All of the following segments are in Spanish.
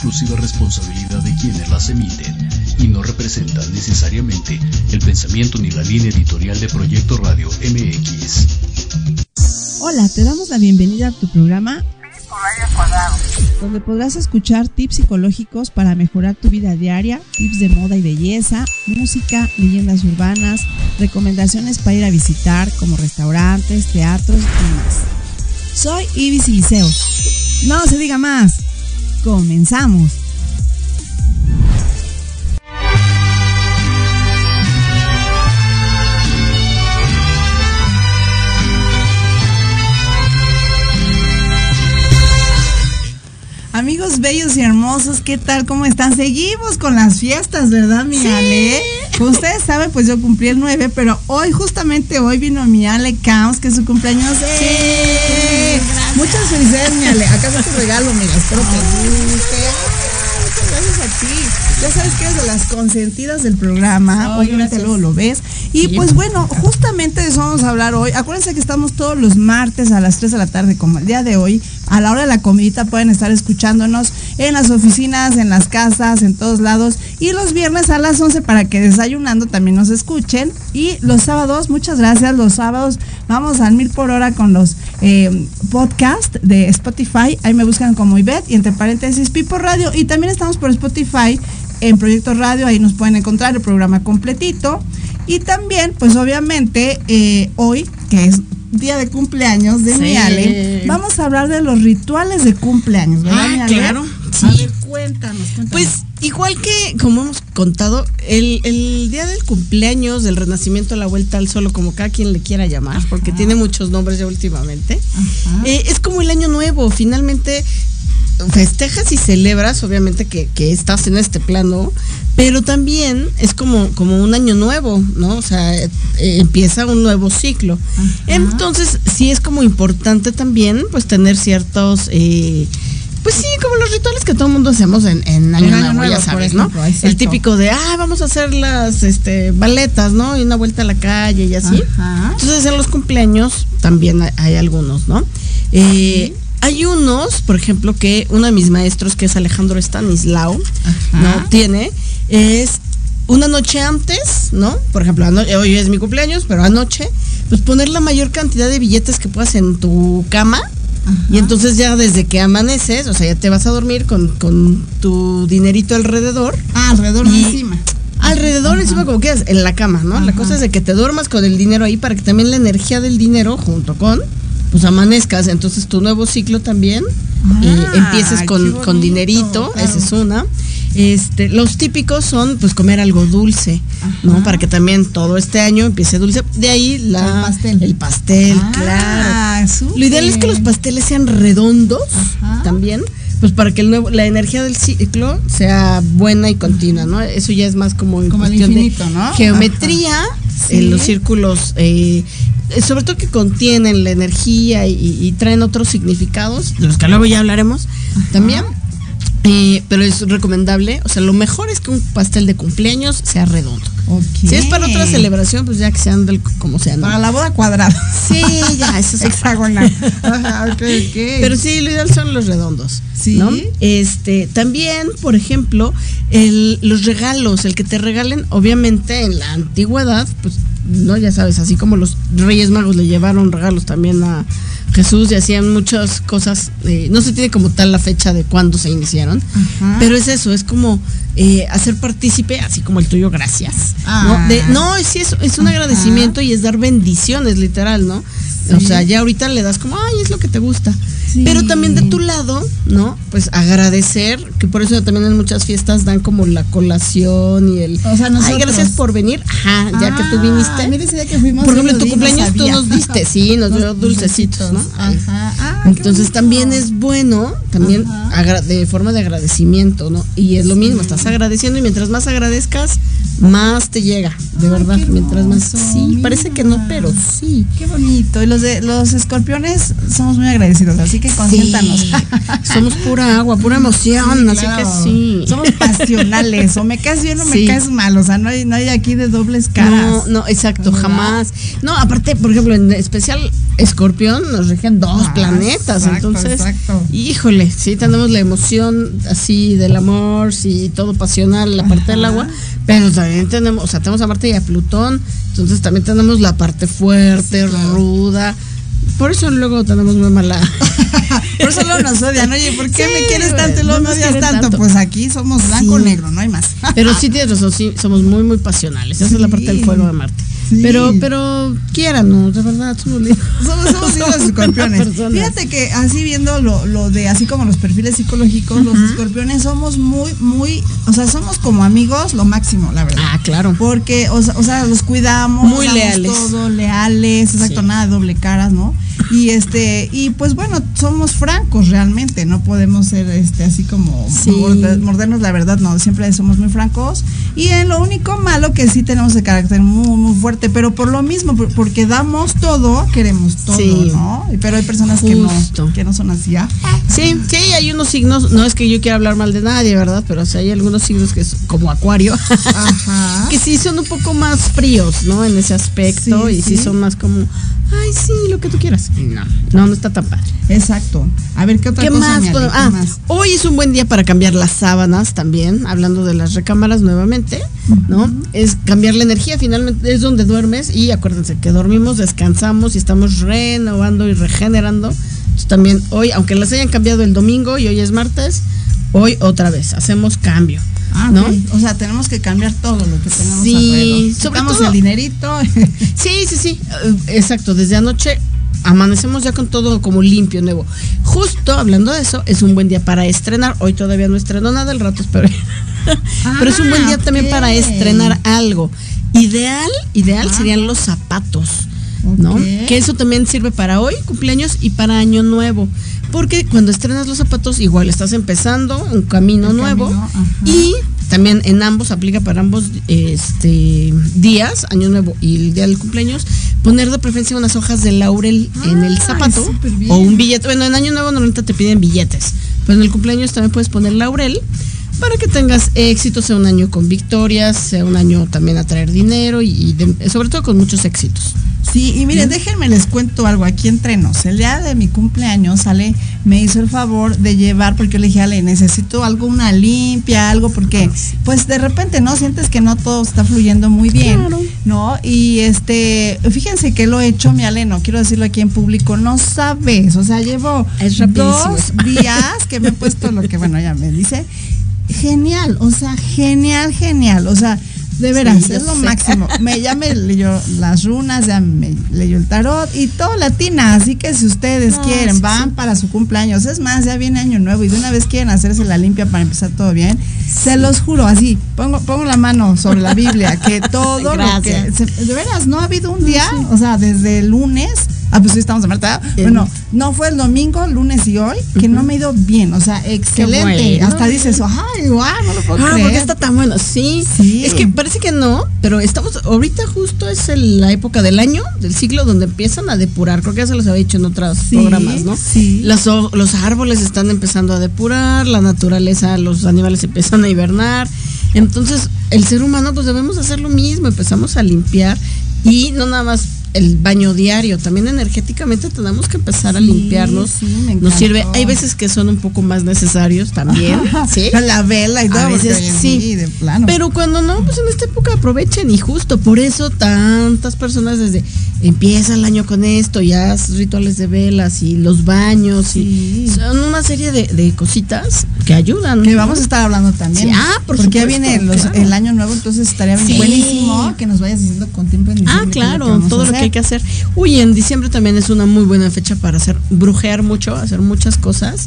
exclusiva responsabilidad de quienes las emiten y no representan necesariamente el pensamiento ni la línea editorial de Proyecto Radio MX. Hola, te damos la bienvenida a tu programa donde podrás escuchar tips psicológicos para mejorar tu vida diaria, tips de moda y belleza, música, leyendas urbanas, recomendaciones para ir a visitar como restaurantes, teatros y más. Soy Ibis Liceo. No se diga más. Comenzamos. Amigos bellos y hermosos, ¿qué tal? ¿Cómo están? Seguimos con las fiestas, ¿verdad, mi Ale? Como ustedes saben, pues yo cumplí el 9, pero hoy, justamente hoy, vino mi Ale Caos, que es su cumpleaños. ¡Eh! Muchas felicidades, mi Ale. Acá está tu regalo, mira, espero que guste. Ay, Muchas gracias a ti. Ya sabes que eres de las consentidas del programa. Ay, Obviamente luego lo ves. Y pues bueno, justamente de eso vamos a hablar hoy. Acuérdense que estamos todos los martes a las 3 de la tarde, como el día de hoy. A la hora de la comidita pueden estar escuchándonos en las oficinas, en las casas, en todos lados. Y los viernes a las 11 para que desayunando también nos escuchen. Y los sábados, muchas gracias. Los sábados vamos al mil por hora con los eh, podcasts de Spotify. Ahí me buscan como Ivette y entre paréntesis Pipo Radio. Y también estamos por Spotify en Proyecto Radio, ahí nos pueden encontrar el programa completito. Y también, pues obviamente, eh, hoy, que es día de cumpleaños de mi Sí. Ale, vamos a hablar de los rituales de cumpleaños, ¿verdad, Ah, mi Ale? claro, A sí. ver, cuéntanos, cuéntanos. Pues igual que como hemos contado, el, el día del cumpleaños, del renacimiento, la vuelta al sol, o como cada quien le quiera llamar, porque tiene muchos nombres ya últimamente, eh, es como el año nuevo, finalmente festejas y celebras, obviamente que, que estás en este plano, pero también es como, como un año nuevo, ¿no? O sea, eh, empieza un nuevo ciclo. Entonces, sí es como importante también, pues, tener ciertos... eh, pues sí, como los rituales que todo el mundo hacemos en, en Año, Nuevo, Nuevo, ya sabes, ejemplo, ¿no? exacto. El típico de, ah, vamos a hacer las este, baletas, ¿no? Y una vuelta a la calle y así. Ajá. Entonces en los cumpleaños también hay, hay algunos, ¿no? Eh, Hay unos, por ejemplo, que uno de mis maestros, que es Alejandro Stanislao, Ajá. ¿no? Tiene, es una noche antes, ¿no? Por ejemplo, hoy es mi cumpleaños, pero anoche, pues poner la mayor cantidad de billetes que puedas en tu cama. Y entonces ya desde que amaneces, o sea, ya te vas a dormir con, con tu dinerito alrededor. Ah, alrededor Y- encima. Alrededor, encima como quieras, en la cama, ¿no? La cosa es de que te duermas con el dinero ahí para que también la energía del dinero junto con, pues amanezcas. Entonces tu nuevo ciclo también eh, Ah, empieces con, bonito, con dinerito, claro. esa es una. Este, los típicos son pues comer algo dulce, ¿no? Para que también todo este año empiece dulce. De ahí la, El pastel. el pastel, Ah, claro. Lo ideal es que los pasteles sean redondos Ajá. también, pues para que el nuevo, la energía del ciclo sea buena y continua, ¿no? Eso ya es más como, en Como cuestión de ¿no? geometría, en los círculos, eh, sobre todo que contienen la energía y, y traen otros significados, de los que luego ya hablaremos también. Eh, pero es recomendable, o sea, lo mejor es que un pastel de cumpleaños sea redondo. Si es para otra celebración, pues ya que sean del como sean. ¿no? Para la boda cuadrada. Sí, ya, eso es Hexagonal. Ajá, ok, ok. Pero sí, lo ideal son los redondos. Sí. ¿no? Este, también, por ejemplo, el, los regalos, el que te regalen, obviamente en la antigüedad, pues, no, ya sabes, así como los Reyes Magos le llevaron regalos también a Jesús y hacían muchas cosas, eh, no se tiene como tal la fecha de cuándo se iniciaron, Ajá. pero es eso, es como eh, hacer partícipe, así como el tuyo, gracias. Ah. ¿no? De- no, sí, es, es un Ajá. agradecimiento y es dar bendiciones, literal, ¿no? O sea, ya ahorita le das como, ay, es lo que te gusta. Sí. Pero también de tu lado, ¿no? Pues agradecer, que por eso también en muchas fiestas dan como la colación y el. O sea, Ay, gracias por venir. Ajá, ya que tú Ah, viniste. Ese día que fuimos. Por ejemplo, en tu di, no cumpleaños tú nos diste, sí, nos dio dulcecitos, ¿no? Ajá. Ah, Entonces también es bueno, también de forma de agradecimiento, ¿no? Y es lo mismo, estás agradeciendo y mientras más agradezcas, más te llega, de Ay, verdad. Mientras más. Sí, parece que no, pero sí. Qué bonito. Y los de los escorpiones somos muy agradecidos, así que consiéntanos. Sí. Somos pura agua, pura emoción, así que sí. Somos pasionales. O me caes bien o me Sí. caes mal. O sea, no hay, no hay aquí de dobles caras. No, no, exacto, jamás. No, aparte, por ejemplo, en especial Escorpión nos rigen dos Ah, planetas, exacto, entonces, exacto. híjole, sí tenemos la emoción así del amor, sí, todo pasional, la parte del agua, pero también tenemos, o sea, tenemos a Marte y a Plutón, entonces también tenemos la parte fuerte, ruda. Por eso luego tenemos muy mala. Por eso luego nos odian. Oye, ¿por qué Sí, me quieres tanto y luego no me odias tanto? tanto. Pues aquí somos blanco Sí. negro, no hay más. Pero sí tienes razón, sí, somos muy, muy pasionales. Esa es la parte del fuego de Marte. Sí. Pero, pero, quiéranos, de verdad, somos. Somos, somos hijos de escorpiones. Fíjate que así viendo lo, lo de, así como los perfiles psicológicos, los escorpiones somos muy, muy, o sea, somos como amigos lo máximo, la verdad. Ah, claro. Porque, o sea, o sea, los cuidamos. Muy leales. Todo, leales, exacto, Sí. nada de doble caras, ¿no? Y este, y pues bueno, somos francos realmente, no podemos ser este así como Sí. morde- mordernos la verdad, no, siempre somos muy francos. Y en lo único malo que sí tenemos el carácter muy, muy fuerte, pero por lo mismo, por- porque damos todo, queremos todo, Sí. ¿no? Pero hay personas que no, que no son así. ah. Sí, sí, hay unos signos, no es que yo quiera hablar mal de nadie, ¿verdad? Pero sí hay algunos signos que es como Acuario, Ajá. que sí son un poco más fríos, ¿no? En ese aspecto, Sí, y sí. sí. son más como, ay, sí, lo que tú quieras. No, no, no está tan padre. Exacto. A ver, ¿qué otra ¿Qué cosa? más? ah, más? hoy es un buen día para cambiar las sábanas también, hablando de las recámaras nuevamente, ¿no? Es cambiar la energía, finalmente es donde duermes y acuérdense que dormimos, descansamos y estamos renovando y regenerando. Entonces, también hoy, aunque las hayan cambiado el domingo y hoy es martes, hoy otra vez hacemos cambio, Ah, ¿no? O sea, tenemos que cambiar todo lo que tenemos Sí, alrededor. sobre todo- el dinerito. Sí, sí, sí, eh, exacto. Desde anoche amanecemos ya con todo como limpio, nuevo. Justo hablando de eso, es un buen día para estrenar. Hoy todavía no estrenó nada, el rato espero. Pero es un buen día también para Ah, estrenar algo. Ideal, ideal Ajá. serían los zapatos, ¿no? Que eso también sirve para hoy, cumpleaños y para año nuevo. Porque cuando estrenas los zapatos, igual estás empezando un camino nuevo. camino, y también en ambos, aplica para ambos este, días, año nuevo y el día del cumpleaños, poner de preferencia unas hojas de laurel en el zapato o un billete. Bueno, en año nuevo normalmente te piden billetes, pero en el cumpleaños también puedes poner laurel para que tengas éxito, sea un año con victorias, sea un año también a traer dinero y, y de- sobre todo con muchos éxitos. Sí, y miren, déjenme les cuento algo aquí entre nos. El día de mi cumpleaños, Ale me hizo el favor de llevar, porque yo le dije, Ale, necesito algo, una limpia, algo, porque pues de repente, ¿no? Sientes que no todo está fluyendo muy bien, Claro. ¿no? Y este, fíjense que lo he hecho, mi Ale, no quiero decirlo aquí en público, no sabes, o sea, llevo Es dos días que me he puesto lo que, bueno, ya me dice, genial, o sea, genial, genial, o sea, de veras, Sí, es lo sé. máximo. Me, ya me leyó las runas, ya me leyó el tarot y todo latina. Así que si ustedes Ah, quieren, sí, van sí. para su cumpleaños. Es más, ya viene año nuevo y de una vez quieren hacerse la limpia para empezar todo bien. Se los juro, así, pongo, pongo la mano sobre la Biblia, que todo lo que. Se- de veras, no ha habido un día, o sea, desde el lunes. Ah, pues sí, estamos de Marta. Bueno, no fue el domingo, lunes y hoy, que no me ha ido bien. O sea, excelente. bueno. Hasta dices, ay, guau, no lo puedo Ah, creer. porque está tan bueno. Sí, Sí. Es que parece que no, pero estamos, ahorita justo es el- la época del año, del siglo, donde empiezan a depurar. Creo que ya se los había dicho en otros Sí, programas, ¿no? sí. Las los árboles están empezando a depurar, la naturaleza, los animales empiezan a hibernar. Entonces, el ser humano, pues debemos hacer lo mismo, empezamos a limpiar y no nada más el baño diario, también energéticamente tenemos que empezar a limpiarnos. sí, me Nos sirve, hay veces que son un poco más necesarios también, ¿sí? La vela y todo. A veces sí, de plano. Pero cuando no, pues en esta época aprovechen y justo por eso tantas personas desde empieza el año con esto, ya rituales de velas y los baños Sí. y son una serie de, de cositas que ayudan. que ¿no? vamos a estar hablando también. Sí, ah, por Porque ya viene los- claro. el año nuevo, entonces estaría Sí. buenísimo que nos vayas diciendo con tiempo en Ah, claro, vamos a todo lo que hacer. hay que hacer. Uy, en diciembre también es una muy buena fecha para hacer, brujear mucho, hacer muchas cosas,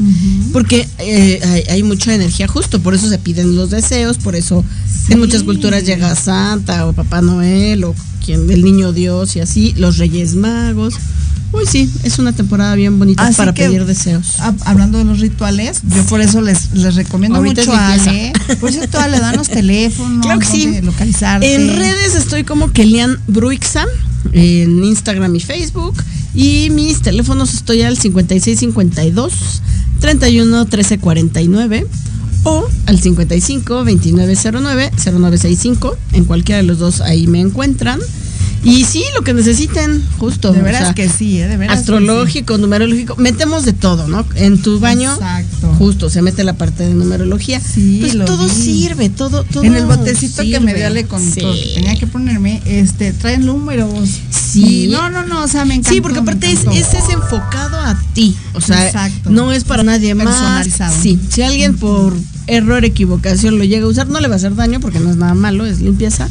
porque eh, hay, hay mucha energía justo, por eso se piden los deseos, por eso Sí. en muchas culturas llega Santa o Papá Noel o quien el niño Dios y así, los Reyes Magos. Uy, sí, es una temporada bien bonita Así para que, pedir deseos. hab- hablando de los rituales, yo por eso les, les recomiendo Ahorita mucho a Ale. Por cierto, Ale, danos teléfono, Claro que sí. localizarte. En redes estoy como Kelian Bruixa, en Instagram y Facebook. Y mis teléfonos estoy al 5652 31 13 49 o al 55 2909 0965. En cualquiera de los dos ahí me encuentran. Y sí, lo que necesiten, justo. De veras que sí, ¿eh? de veras. Astrológico, numerológico, metemos de todo, ¿no? En tu baño, Exacto. justo, se mete la parte de numerología. Sí, pues todo sirve, todo, todo. En el botecito que me dio con todo que tenía que ponerme, este, traen números. Sí. no, no, no, o sea, me encanta. Sí, porque aparte es, ese es enfocado a ti. O sea, Exacto. no es para nadie más. Personalizado. Sí, si alguien por error, equivocación lo llega a usar, no le va a hacer daño porque no es nada malo, es limpieza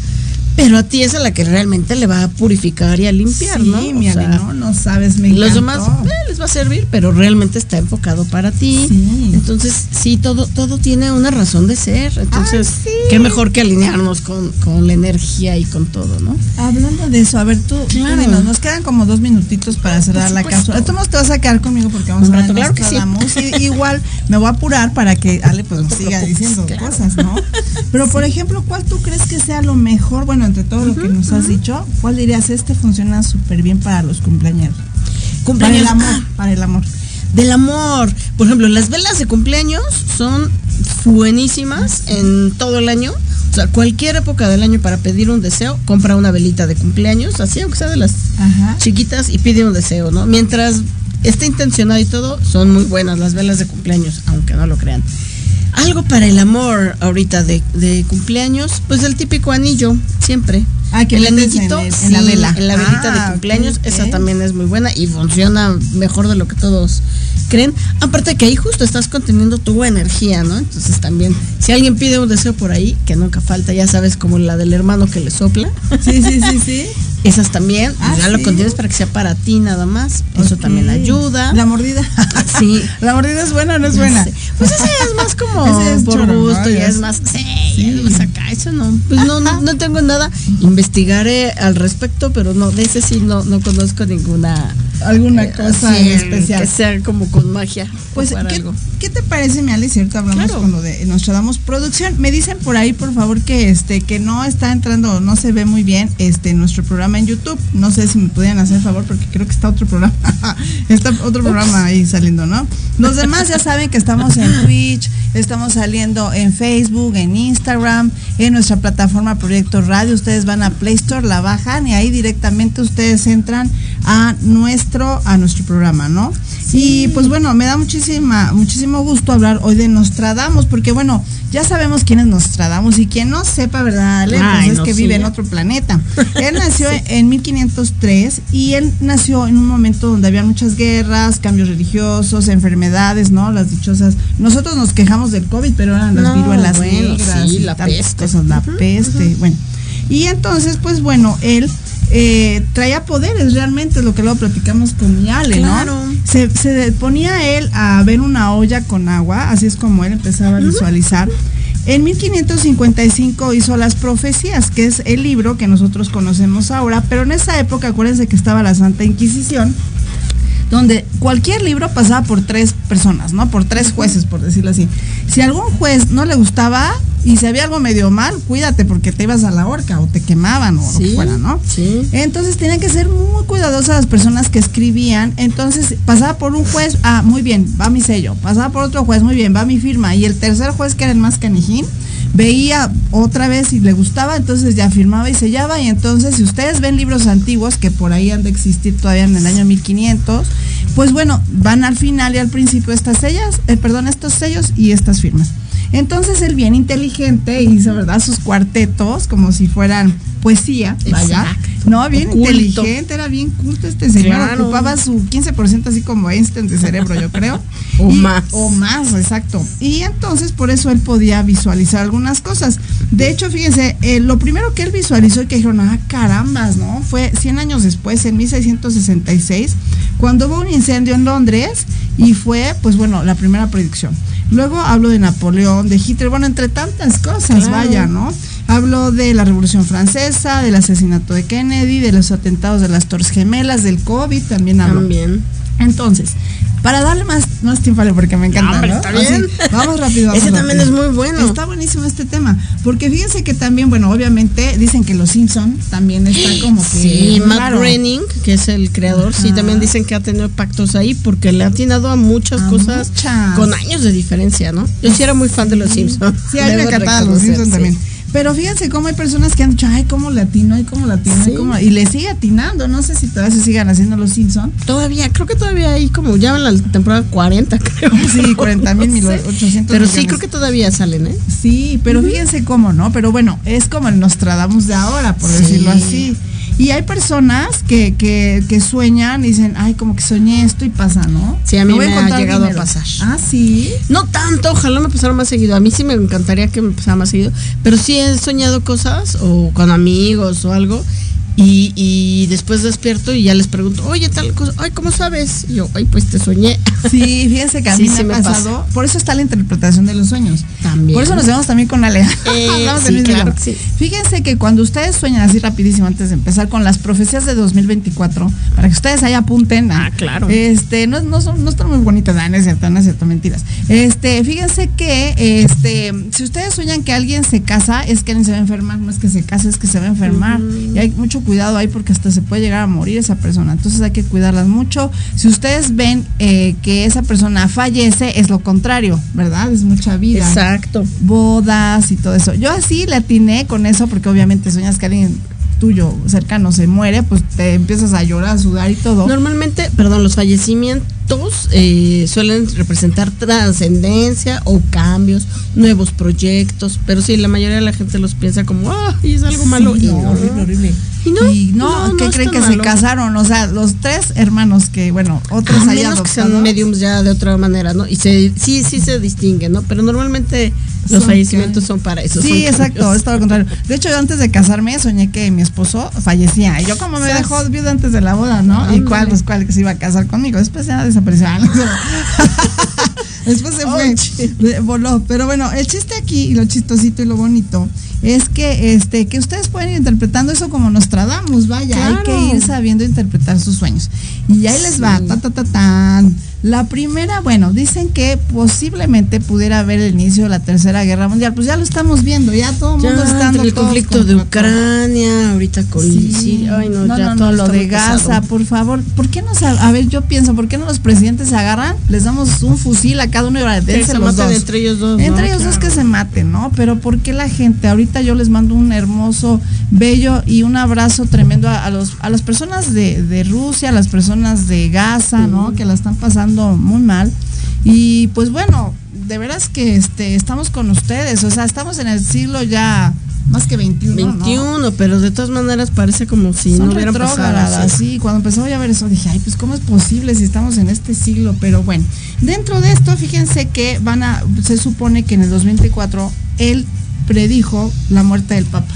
pero a ti es a la que realmente le va a purificar y a limpiar, ¿no? Sí, mi no, no sabes, me Los demás eh, les va a servir, pero realmente está enfocado para ti. Sí. Entonces, sí, todo, todo tiene una razón de ser. Entonces, qué mejor que alinearnos con, la energía y con todo, ¿no? Hablando de eso, a ver, tú, claro. nos quedan como dos minutitos para cerrar la cápsula. Tú te vas a quedar conmigo porque vamos a ver claro que sí. igual me voy a apurar para que Ale pues nos siga diciendo cosas, ¿no? Pero, por ejemplo, ¿cuál tú crees que sea lo mejor? Bueno, entre todo lo que nos has dicho, ¿cuál dirías? Este funciona súper bien para los cumpleaños. Cumpleaños. Para el amor, para el amor. Del amor. Por ejemplo, las velas de cumpleaños son buenísimas en todo el año. O sea, cualquier época del año para pedir un deseo, compra una velita de cumpleaños, así aunque sea de las chiquitas, y pide un deseo, ¿no? Mientras esté intencionado y todo, son muy buenas las velas de cumpleaños, aunque no lo crean. Algo para el amor ahorita de, de cumpleaños, pues el típico anillo, siempre. Ah, que el anillito en, la vela. En la velita de ah, cumpleaños, esa también es muy buena y funciona mejor de lo que todos creen. Aparte que ahí justo estás conteniendo tu energía, ¿no? Entonces también, si alguien pide un deseo por ahí, que nunca falta, ya sabes, como la del hermano que le sopla. Sí, sí, sí, sí. Esas también, ah, ya lo contienes para que sea para ti nada más. Eso también ayuda. La mordida. sí. La mordida es buena o no es buena. Pues esa es más como por gusto, ya es más. Sí, pues acá, eso no. Pues no, no, tengo nada. Investigaré al respecto, pero no, de ese sí no, no conozco ninguna alguna eh, cosa especial. Que sea como con magia. Pues, ¿qué, ¿qué, te parece, mi Alice? Cierto, hablamos con lo de Nostradamus Producción. Me dicen por ahí, por favor, que este que no está entrando, no se ve muy bien este nuestro programa en YouTube. No sé si me pudieran hacer favor, porque creo que está otro programa. está otro programa ahí saliendo, ¿no? Los demás ya saben que estamos en Twitch, estamos saliendo en Facebook, en Instagram, en nuestra plataforma Proyecto Radio. Ustedes van a Play Store, la bajan y ahí directamente ustedes entran a a nuestro programa, ¿no? Y pues bueno, me da muchísima, muchísimo gusto hablar hoy de Nostradamus, porque bueno, ya sabemos quién es Nostradamus y quien no sepa, ¿verdad? pues es que vive en otro planeta. Él nació en 1503 y él nació en un momento donde había muchas guerras, cambios religiosos, enfermedades, ¿no? Las dichosas. Nosotros nos quejamos del COVID, pero eran las viruelas negras y la peste. cosas, la peste, bueno. Y entonces, pues bueno, él eh, traía poderes realmente, lo que luego platicamos con mi Ale, ¿no? Se, se, ponía él a ver una olla con agua, así es como él empezaba a visualizar. En 1555 hizo Las Profecías, que es el libro que nosotros conocemos ahora, pero en esa época acuérdense que estaba la Santa Inquisición, donde cualquier libro pasaba por tres personas, ¿no? Por tres jueces, por decirlo así. Si algún juez no le gustaba, y si había algo medio mal, cuídate porque te ibas a la horca o te quemaban o lo que fuera, ¿no? Sí. Entonces tenían que ser muy cuidadosas las personas que escribían. Entonces pasaba por un juez, ah, muy bien, va mi sello. Pasaba por otro juez, muy bien, va mi firma. Y el tercer juez, que era el más canijín, veía otra vez y le gustaba, entonces ya firmaba y sellaba. Y entonces, si ustedes ven libros antiguos, que por ahí han de existir todavía en el año 1500, pues bueno, van al final y al principio estas sellas, eh, perdón, estos sellos y estas firmas. Entonces él bien inteligente hizo, ¿verdad? Sus cuartetos como si fueran poesía, vaya. No, bien inteligente, era bien culto este señor. Ocupaba su 15% así como Einstein de cerebro, yo creo. o más. O más, exacto. Y entonces por eso él podía visualizar algunas cosas. De hecho, fíjense, eh, lo primero que él visualizó y que dijeron, ah, carambas, ¿no? Fue 100 años después, en 1666, cuando hubo un incendio en Londres y fue, pues bueno, la primera predicción. Luego hablo de Napoleón, de Hitler, bueno, entre tantas cosas, vaya, ¿no? Hablo de la Revolución Francesa, del asesinato de Kennedy, de los atentados de las Torres Gemelas, del COVID, también hablo. También. Entonces, para darle más, más tiempo, porque me encanta. ¿no? Está bien. vamos rápido. Ese también es muy bueno. Está buenísimo este tema. Porque fíjense que también, bueno, obviamente dicen que los Simpson también están como que. Sí, Matt Groening, que es el creador, sí, también dicen que ha tenido pactos ahí porque le ha atinado a muchas cosas con años de diferencia, ¿no? Yo sí era muy fan de los Simpsons. Sí, a mí me encantaban los Simpsons también. Pero fíjense cómo hay personas que han dicho, ay, cómo latino, y cómo latino, y, cómo... y le sigue atinando. No sé si todavía se sigan haciendo los Simpson. Todavía, creo que todavía hay como ya en la temporada 40, creo. Sí, 40 mil, 1800. Pero sí, creo que todavía salen, ¿eh? Sí, pero fíjense cómo, ¿no? Pero bueno, es como el Nostradamus de ahora, por decirlo así. Y hay personas que, que, que, sueñan y dicen, ay, como que soñé esto y pasa, ¿no? Sí, a mí me, ha llegado a pasar. Ah, sí. No tanto, ojalá me pasara más seguido. A mí sí me encantaría que me pasara más seguido. Pero sí he soñado cosas o con amigos o algo y, y, después despierto y ya les pregunto, oye, tal cosa, ay, ¿cómo sabes? Y yo, ay, pues te soñé. Sí, fíjense que a mí me ha pasado. Por eso está la interpretación de los sueños. También. Por eso nos vemos también con Ale. Eh, sí, claro, sí. Fíjense que cuando ustedes sueñan así rapidísimo, antes de empezar con las profecías de 2024, para que ustedes ahí apunten. Ah, claro. Este, no, no, son, no están muy bonitas, no es cierto, no es cierto, mentiras. Este, fíjense que, este, si ustedes sueñan que alguien se casa, es que alguien se va a enfermar, no es que se case, es que se va a enfermar. Y hay mucho cuidado ahí porque hasta se puede llegar a morir esa persona. Entonces hay que cuidarlas mucho. Si ustedes ven eh, que esa persona fallece, es lo contrario, ¿verdad? Es mucha vida. Exacto. Bodas y todo eso. Yo así le atiné con eso porque obviamente sueñas que alguien tuyo cercano se muere, pues te empiezas a llorar, a sudar y todo. Normalmente, perdón, los fallecimientos eh, suelen representar trascendencia o cambios, nuevos proyectos, pero sí, la mayoría de la gente los piensa como, ah, y es algo malo. y horrible, horrible. Y no, y no, ¿qué creen que se casaron? O sea, los tres hermanos que, bueno, otros ah, menos que sean mediums ya de otra manera, ¿no? Y se, sí, sí se distinguen, ¿no? Pero normalmente los fallecimientos son para eso. Sí, exacto, es todo lo contrario. De hecho, yo antes de casarme soñé que mi esposo fallecía. Y yo como me dejó viuda antes de la boda, ¿no? y cuál, pues cuál que se iba a casar conmigo. Después ya desapareció. Después se fue, voló. Pero bueno, el chiste aquí y lo chistosito y lo bonito es que este que ustedes pueden ir interpretando eso como nos tradamos, vaya, hay que ir sabiendo interpretar sus sueños. Y ahí les va, ta ta ta tan. La primera, bueno, dicen que posiblemente pudiera haber el inicio de la Tercera Guerra Mundial. Pues ya lo estamos viendo, ya todo el mundo está el conflicto de Ucrania, ahorita con sí. Ay, no, ya todo lo de Gaza, por favor. ¿Por qué no a ver, yo pienso, ¿por qué no los presidentes se agarran? Les damos un fusil a cada uno y se los dos. entre ellos dos. Entre ellos dos que se maten, ¿no? Pero ¿por qué la gente? Ahorita yo les mando un hermoso, bello y un abrazo tremendo a, los a las personas de, de Rusia, a las personas de Gaza, ¿no? Que la están pasando muy mal. Y pues bueno, de veras que este, estamos con ustedes, o sea, estamos en el siglo ya más que 21. 21, pero de todas maneras parece como si no hubiera pasado. Sí, cuando empezó a ver eso dije, ay, pues cómo es posible si estamos en este siglo, pero bueno, dentro de esto fíjense que van a, se supone que en el 2024 él predijo la muerte del Papa.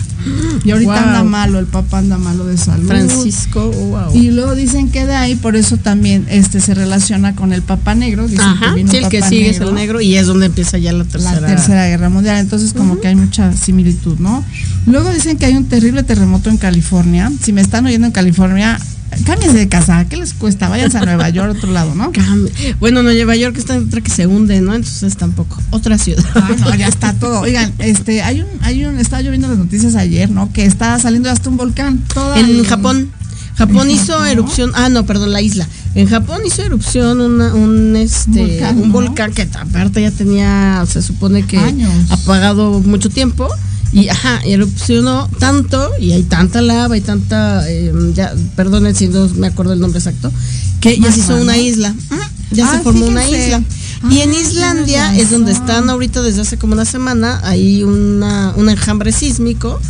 Y ahorita anda malo, el Papa anda malo de salud. Francisco, wow. Y luego dicen que de ahí, por eso también este se relaciona con el Papa Negro. Ajá, sí, el que sigue es el negro y es donde empieza ya la tercera. La tercera guerra mundial. Entonces, como que hay mucha similitud, ¿no? Luego dicen que hay un terrible terremoto en California. Si me están oyendo en California, cámbiense de casa, ¿qué les cuesta? Váyanse a Nueva York, otro lado, ¿no? Bueno, no, Nueva York está otra que se hunde, ¿no? Entonces tampoco. Otra ciudad. Ah, no, ya está todo. Oigan, este, hay un, hay un, estaba yo viendo las noticias ayer, ¿no? Que está saliendo hasta un volcán. en Japón. Japón hizo erupción, ah, no, perdón, la isla. En Japón hizo erupción una, un, este, volcán, un volcán que aparte ya tenía, se supone que apagado mucho tiempo y ajá, erupcionó tanto y hay tanta lava y tanta, eh, ya, perdonen si no me acuerdo el nombre exacto, que ya se hizo una isla. Ya se ah, formó una isla. y en ah, Islandia es donde están ahorita desde hace como una semana, hay una, un enjambre sísmico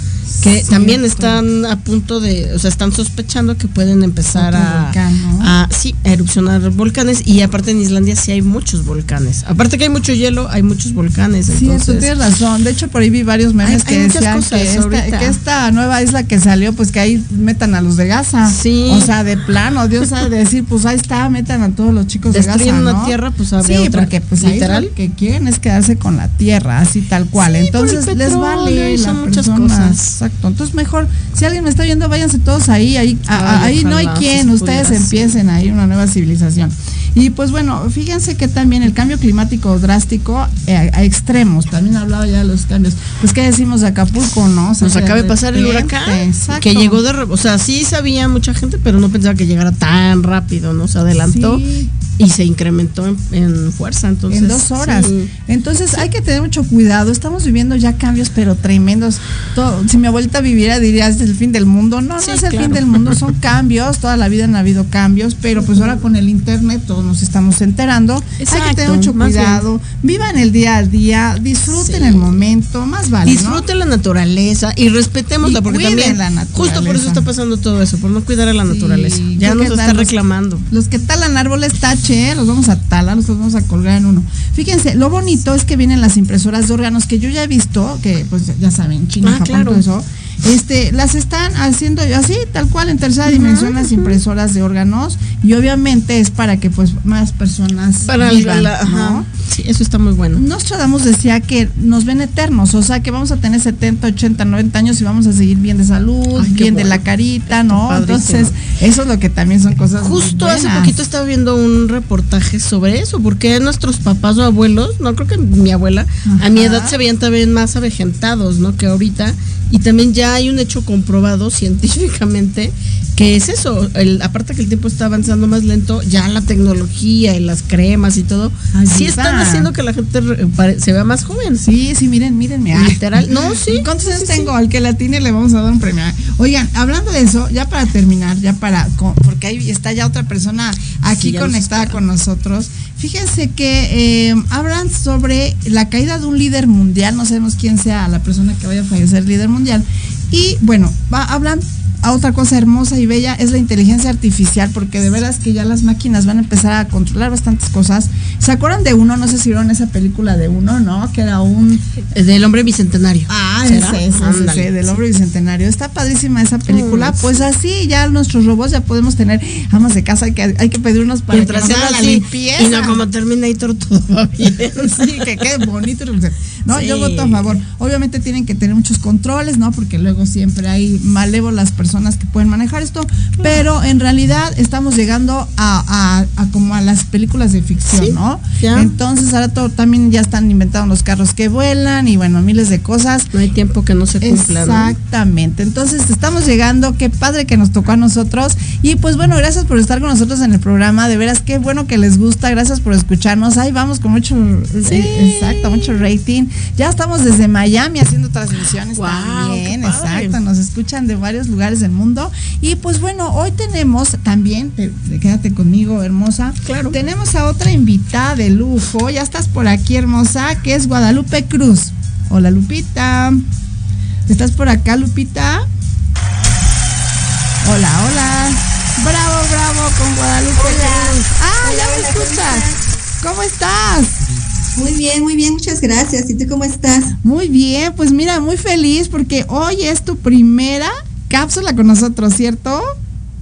que también están a punto de, o sea, están sospechando que pueden empezar a, a, sí, a erupcionar volcanes y aparte en Islandia sí hay muchos volcanes. Aparte que hay mucho hielo, hay muchos volcanes. Sí, eso tienes razón. De hecho, por ahí vi varios memes que decían que esta, nueva isla que salió, pues que ahí metan a los de Gaza. Sí. O sea, de plano, Dios sabe decir, pues ahí está, metan a todos los chicos de Gaza. ¿no? una tierra, pues habría sí, porque pues literal lo que quieren es quedarse con la tierra, así tal cual. Entonces les vale la muchas cosas. Exacto. Entonces mejor, si alguien me está viendo, váyanse todos ahí, ahí, ahí no hay quien, ustedes empiecen ahí una nueva civilización. Y pues bueno, fíjense que también el cambio climático drástico eh, a, extremos, también hablaba ya de los cambios. Pues qué decimos de Acapulco, ¿no? Nos acaba de pasar el huracán, que llegó de, o sea, sí sabía mucha gente, pero no pensaba que llegara tan rápido, ¿no? Se adelantó Y se incrementó en, fuerza, entonces. En dos horas. Entonces hay que tener mucho cuidado. Estamos viviendo ya cambios, pero tremendos. Todo, si mi abuelita viviera, diría, es el fin del mundo. No, no es el fin del mundo, son cambios. Toda la vida han habido cambios, pero pues ahora con el internet todos nos estamos enterando. hay que tener mucho cuidado. Vivan el día a día, disfruten el momento, más vale. Disfruten la naturaleza y respetémosla, porque también. La naturaleza. Justo por eso está pasando todo eso, por no cuidar a la naturaleza. Ya nos está reclamando. Los que talan árboles, ¿eh? los vamos a talar, los vamos a colgar en uno. Fíjense, lo bonito es que vienen las impresoras de órganos que yo ya he visto, que pues ya saben, China, ah, Japón, todo eso este, las están haciendo así, tal cual, en tercera dimensión, las impresoras de órganos, y obviamente es para que pues más personas para vivan, ¿no? Sí, eso está muy bueno. Nostradamus decía que nos ven eternos, o sea que vamos a tener 70, 80, 90 años y vamos a seguir bien de salud, bien de la carita, ¿no? Entonces, eso es lo que también son cosas Justo hace poquito estaba viendo un reportaje sobre eso, porque nuestros papás o abuelos, no creo que mi abuela, a mi edad se veían también más avejentados, ¿no? Que ahorita y también ya hay un hecho comprobado científicamente que es eso, el, aparte que el tiempo está avanzando más lento, ya la tecnología y las cremas y todo, sí están haciendo que la gente se vea más joven. Sí, sí, miren, mírenme. Literal, no, sí. ¿Cuántos años tengo? Al que la tiene le vamos a dar un premio. Oigan, hablando de eso, ya para terminar, ya para, porque ahí está ya otra persona aquí conectada con nosotros. Fíjense que eh, hablan sobre la caída de un líder mundial, no sabemos quién sea la persona que vaya a fallecer líder mundial. Y bueno, va, hablan a otra cosa hermosa y bella es la inteligencia artificial, porque de veras que ya las máquinas van a empezar a controlar bastantes cosas. ¿Se acuerdan de uno? No sé si vieron esa película de uno, ¿no? Que era un... Del hombre bicentenario. Ah, ese, ese, del hombre bicentenario. Está padrísima esa película. Pues así ya nuestros robots ya podemos tener amas de casa, que hay que pedirnos para que nos la limpieza. Y no como Terminator todo bien. sí, que quede bonito. No, yo voto a favor. Obviamente tienen que tener muchos controles, ¿no? Porque luego siempre hay malévolas personas que pueden manejar esto, pero en realidad estamos llegando a, como a las películas de ficción, ¿no? Entonces ahora todo, también ya están inventando los carros que vuelan y bueno, miles de cosas. No hay tiempo que no se cumpla. Exactamente. Entonces estamos llegando, qué padre que nos tocó a nosotros y pues bueno, gracias por estar con nosotros en el programa, de veras qué bueno que les gusta, gracias por escucharnos. Ahí vamos con mucho, eh, exacto, mucho rating. Ya estamos desde Miami haciendo transmisiones también, exacto, nos escuchan de varios lugares del mundo. Y pues bueno, hoy tenemos también, quédate conmigo, hermosa. Claro. Tenemos a otra invitada de lujo, ya estás por aquí, hermosa, que es Guadalupe Cruz. Hola, Lupita. ¿Estás por acá, Lupita? Hola, hola. Bravo, bravo con Guadalupe Cruz. Ah, ya me escuchas. ¿Cómo estás? Muy bien, muy bien, muchas gracias. ¿Y tú cómo estás? Muy bien, pues mira, muy feliz porque hoy es tu primera cápsula con nosotros, ¿cierto?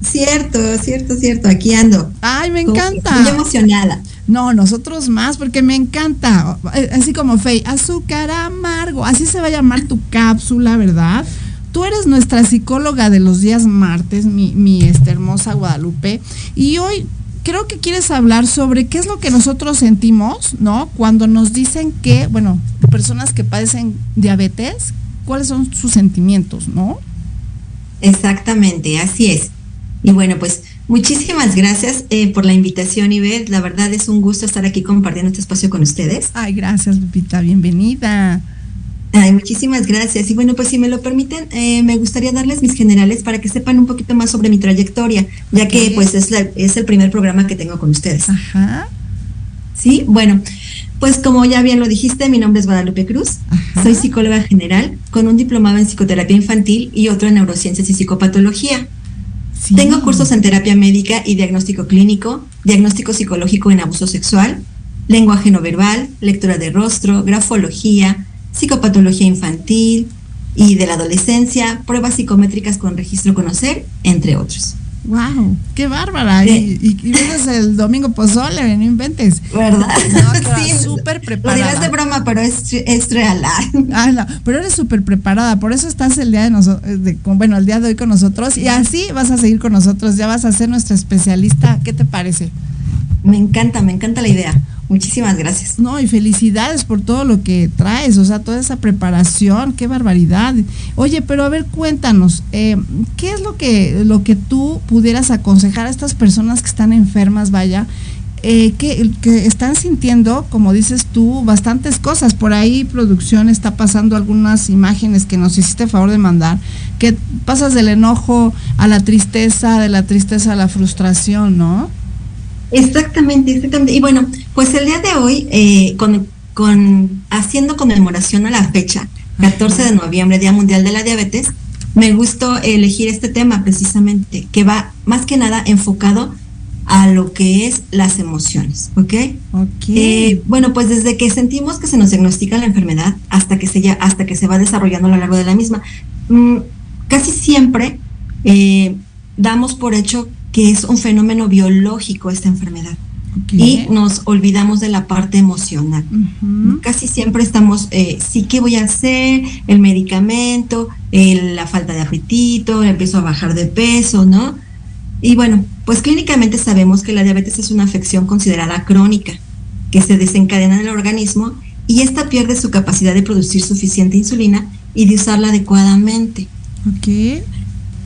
Cierto, cierto, cierto, aquí ando. Ay, me encanta. Muy emocionada. No, nosotros más, porque me encanta. Así como Fey, azúcar amargo, así se va a llamar tu cápsula, ¿verdad? Tú eres nuestra psicóloga de los días martes, mi, mi este, hermosa Guadalupe, y hoy creo que quieres hablar sobre qué es lo que nosotros sentimos, ¿no? Cuando nos dicen que, bueno, personas que padecen diabetes, cuáles son sus sentimientos, ¿no? Exactamente, así es. Y bueno, pues muchísimas gracias eh, por la invitación, Iber. La verdad es un gusto estar aquí compartiendo este espacio con ustedes. Ay, gracias, Lupita, bienvenida. Ay, muchísimas gracias. Y bueno, pues si me lo permiten, eh, me gustaría darles mis generales para que sepan un poquito más sobre mi trayectoria, ya que pues es, es el primer programa que tengo con ustedes. Ajá. Sí, bueno, pues como ya bien lo dijiste, mi nombre es Guadalupe Cruz, soy psicóloga general con un diplomado en psicoterapia infantil y otro en neurociencias y psicopatología. Tengo cursos en terapia médica y diagnóstico clínico, diagnóstico psicológico en abuso sexual, lenguaje no verbal, lectura de rostro, grafología, psicopatología infantil y de la adolescencia, pruebas psicométricas con registro conocer, entre otros. ¡Wow! ¡Qué bárbara! Y, y, vienes el domingo pozole, no inventes. ¿Verdad? No, sí, súper preparada. Lo dirás de broma, pero es, es real. Ah, no, pero eres súper preparada, por eso estás el día de nosotros, bueno, el día de hoy con nosotros y así vas a seguir con nosotros, ya vas a ser nuestra especialista. ¿Qué te parece? Me encanta, me encanta la idea. Muchísimas gracias. No, y felicidades por todo lo que traes, o sea, toda esa preparación, qué barbaridad. Oye, pero a ver, cuéntanos, eh, ¿qué es lo que, lo que tú pudieras aconsejar a estas personas que están enfermas, vaya? eh, que, que, están sintiendo, como dices tú, bastantes cosas. Por ahí producción está pasando algunas imágenes que nos hiciste favor de mandar, que pasas del enojo a la tristeza, de la tristeza a la frustración, ¿no? Exactamente, exactamente. Y bueno, pues el día de hoy, eh, con, con, haciendo conmemoración a la fecha, 14 de noviembre, Día Mundial de la Diabetes, me gustó elegir este tema precisamente, que va más que nada enfocado a lo que es las emociones, ¿ok? Eh, bueno, pues desde que sentimos que se nos diagnostica la enfermedad hasta que se, ya, hasta que se va desarrollando a lo largo de la misma, mm, casi siempre eh, damos por hecho que es un fenómeno biológico esta enfermedad. Y nos olvidamos de la parte emocional. Casi siempre estamos, eh, sí, ¿qué voy a hacer? El medicamento, la falta de apetito, empiezo a bajar de peso, ¿no? Y bueno, pues clínicamente sabemos que la diabetes es una afección considerada crónica, que se desencadena en el organismo y esta pierde su capacidad de producir suficiente insulina y de usarla adecuadamente.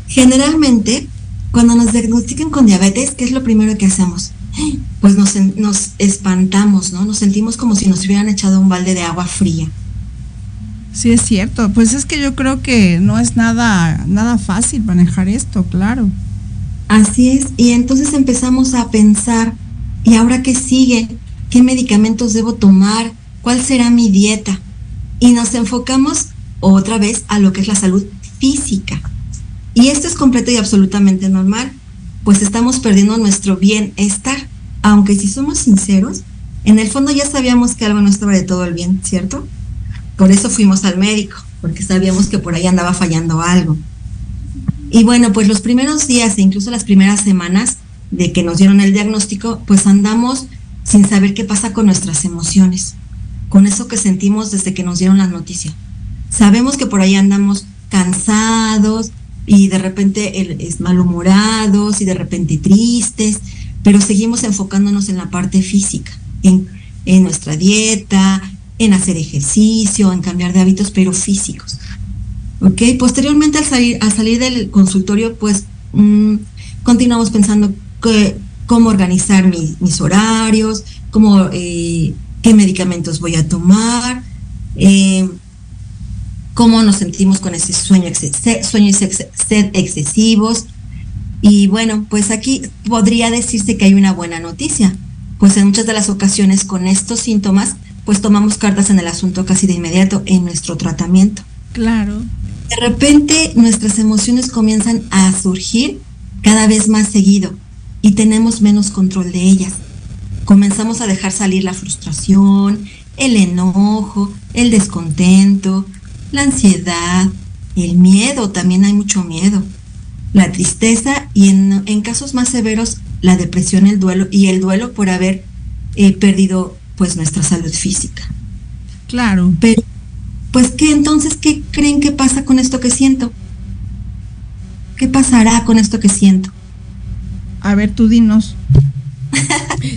Generalmente, cuando nos diagnostican con diabetes, ¿qué es lo primero que hacemos? Pues nos, nos espantamos, ¿no? Nos sentimos como si nos hubieran echado un balde de agua fría. Sí, es cierto. Pues es que yo creo que no es nada, nada fácil manejar esto, claro. Así es. Y entonces empezamos a pensar, ¿y ahora qué sigue? ¿Qué medicamentos debo tomar? ¿Cuál será mi dieta? Y nos enfocamos otra vez a lo que es la salud física. Y esto es completo y absolutamente normal, pues estamos perdiendo nuestro bienestar. Aunque si somos sinceros, en el fondo ya sabíamos que algo no estaba de todo el bien, ¿cierto? Por eso fuimos al médico, porque sabíamos que por ahí andaba fallando algo. Y bueno, pues los primeros días e incluso las primeras semanas de que nos dieron el diagnóstico, pues andamos sin saber qué pasa con nuestras emociones, con eso que sentimos desde que nos dieron la noticia. Sabemos que por ahí andamos cansados, y de repente es malhumorados y de repente tristes, pero seguimos enfocándonos en la parte física, en, nuestra dieta, en hacer ejercicio, en cambiar de hábitos, pero físicos. ¿Ok? Posteriormente al salir, al salir del consultorio, pues mm, continuamos pensando cómo organizar mis horarios, cómo, eh, qué medicamentos voy a tomar. Eh, cómo nos sentimos con ese sueño, sueños sed excesivos. Y bueno, pues aquí podría decirse que hay una buena noticia, pues en muchas de las ocasiones con estos síntomas, pues tomamos cartas en el asunto casi de inmediato en nuestro tratamiento. Claro. De repente nuestras emociones comienzan a surgir cada vez más seguido y tenemos menos control de ellas. Comenzamos a dejar salir la frustración, el enojo, el descontento, la ansiedad, el miedo, también hay mucho miedo, la tristeza y en, casos más severos la depresión, el duelo y el duelo por haber eh, perdido pues nuestra salud física. Claro. Pero, pues, ¿qué entonces qué creen que pasa con esto que siento? ¿Qué pasará con esto que siento? A ver, tú dinos.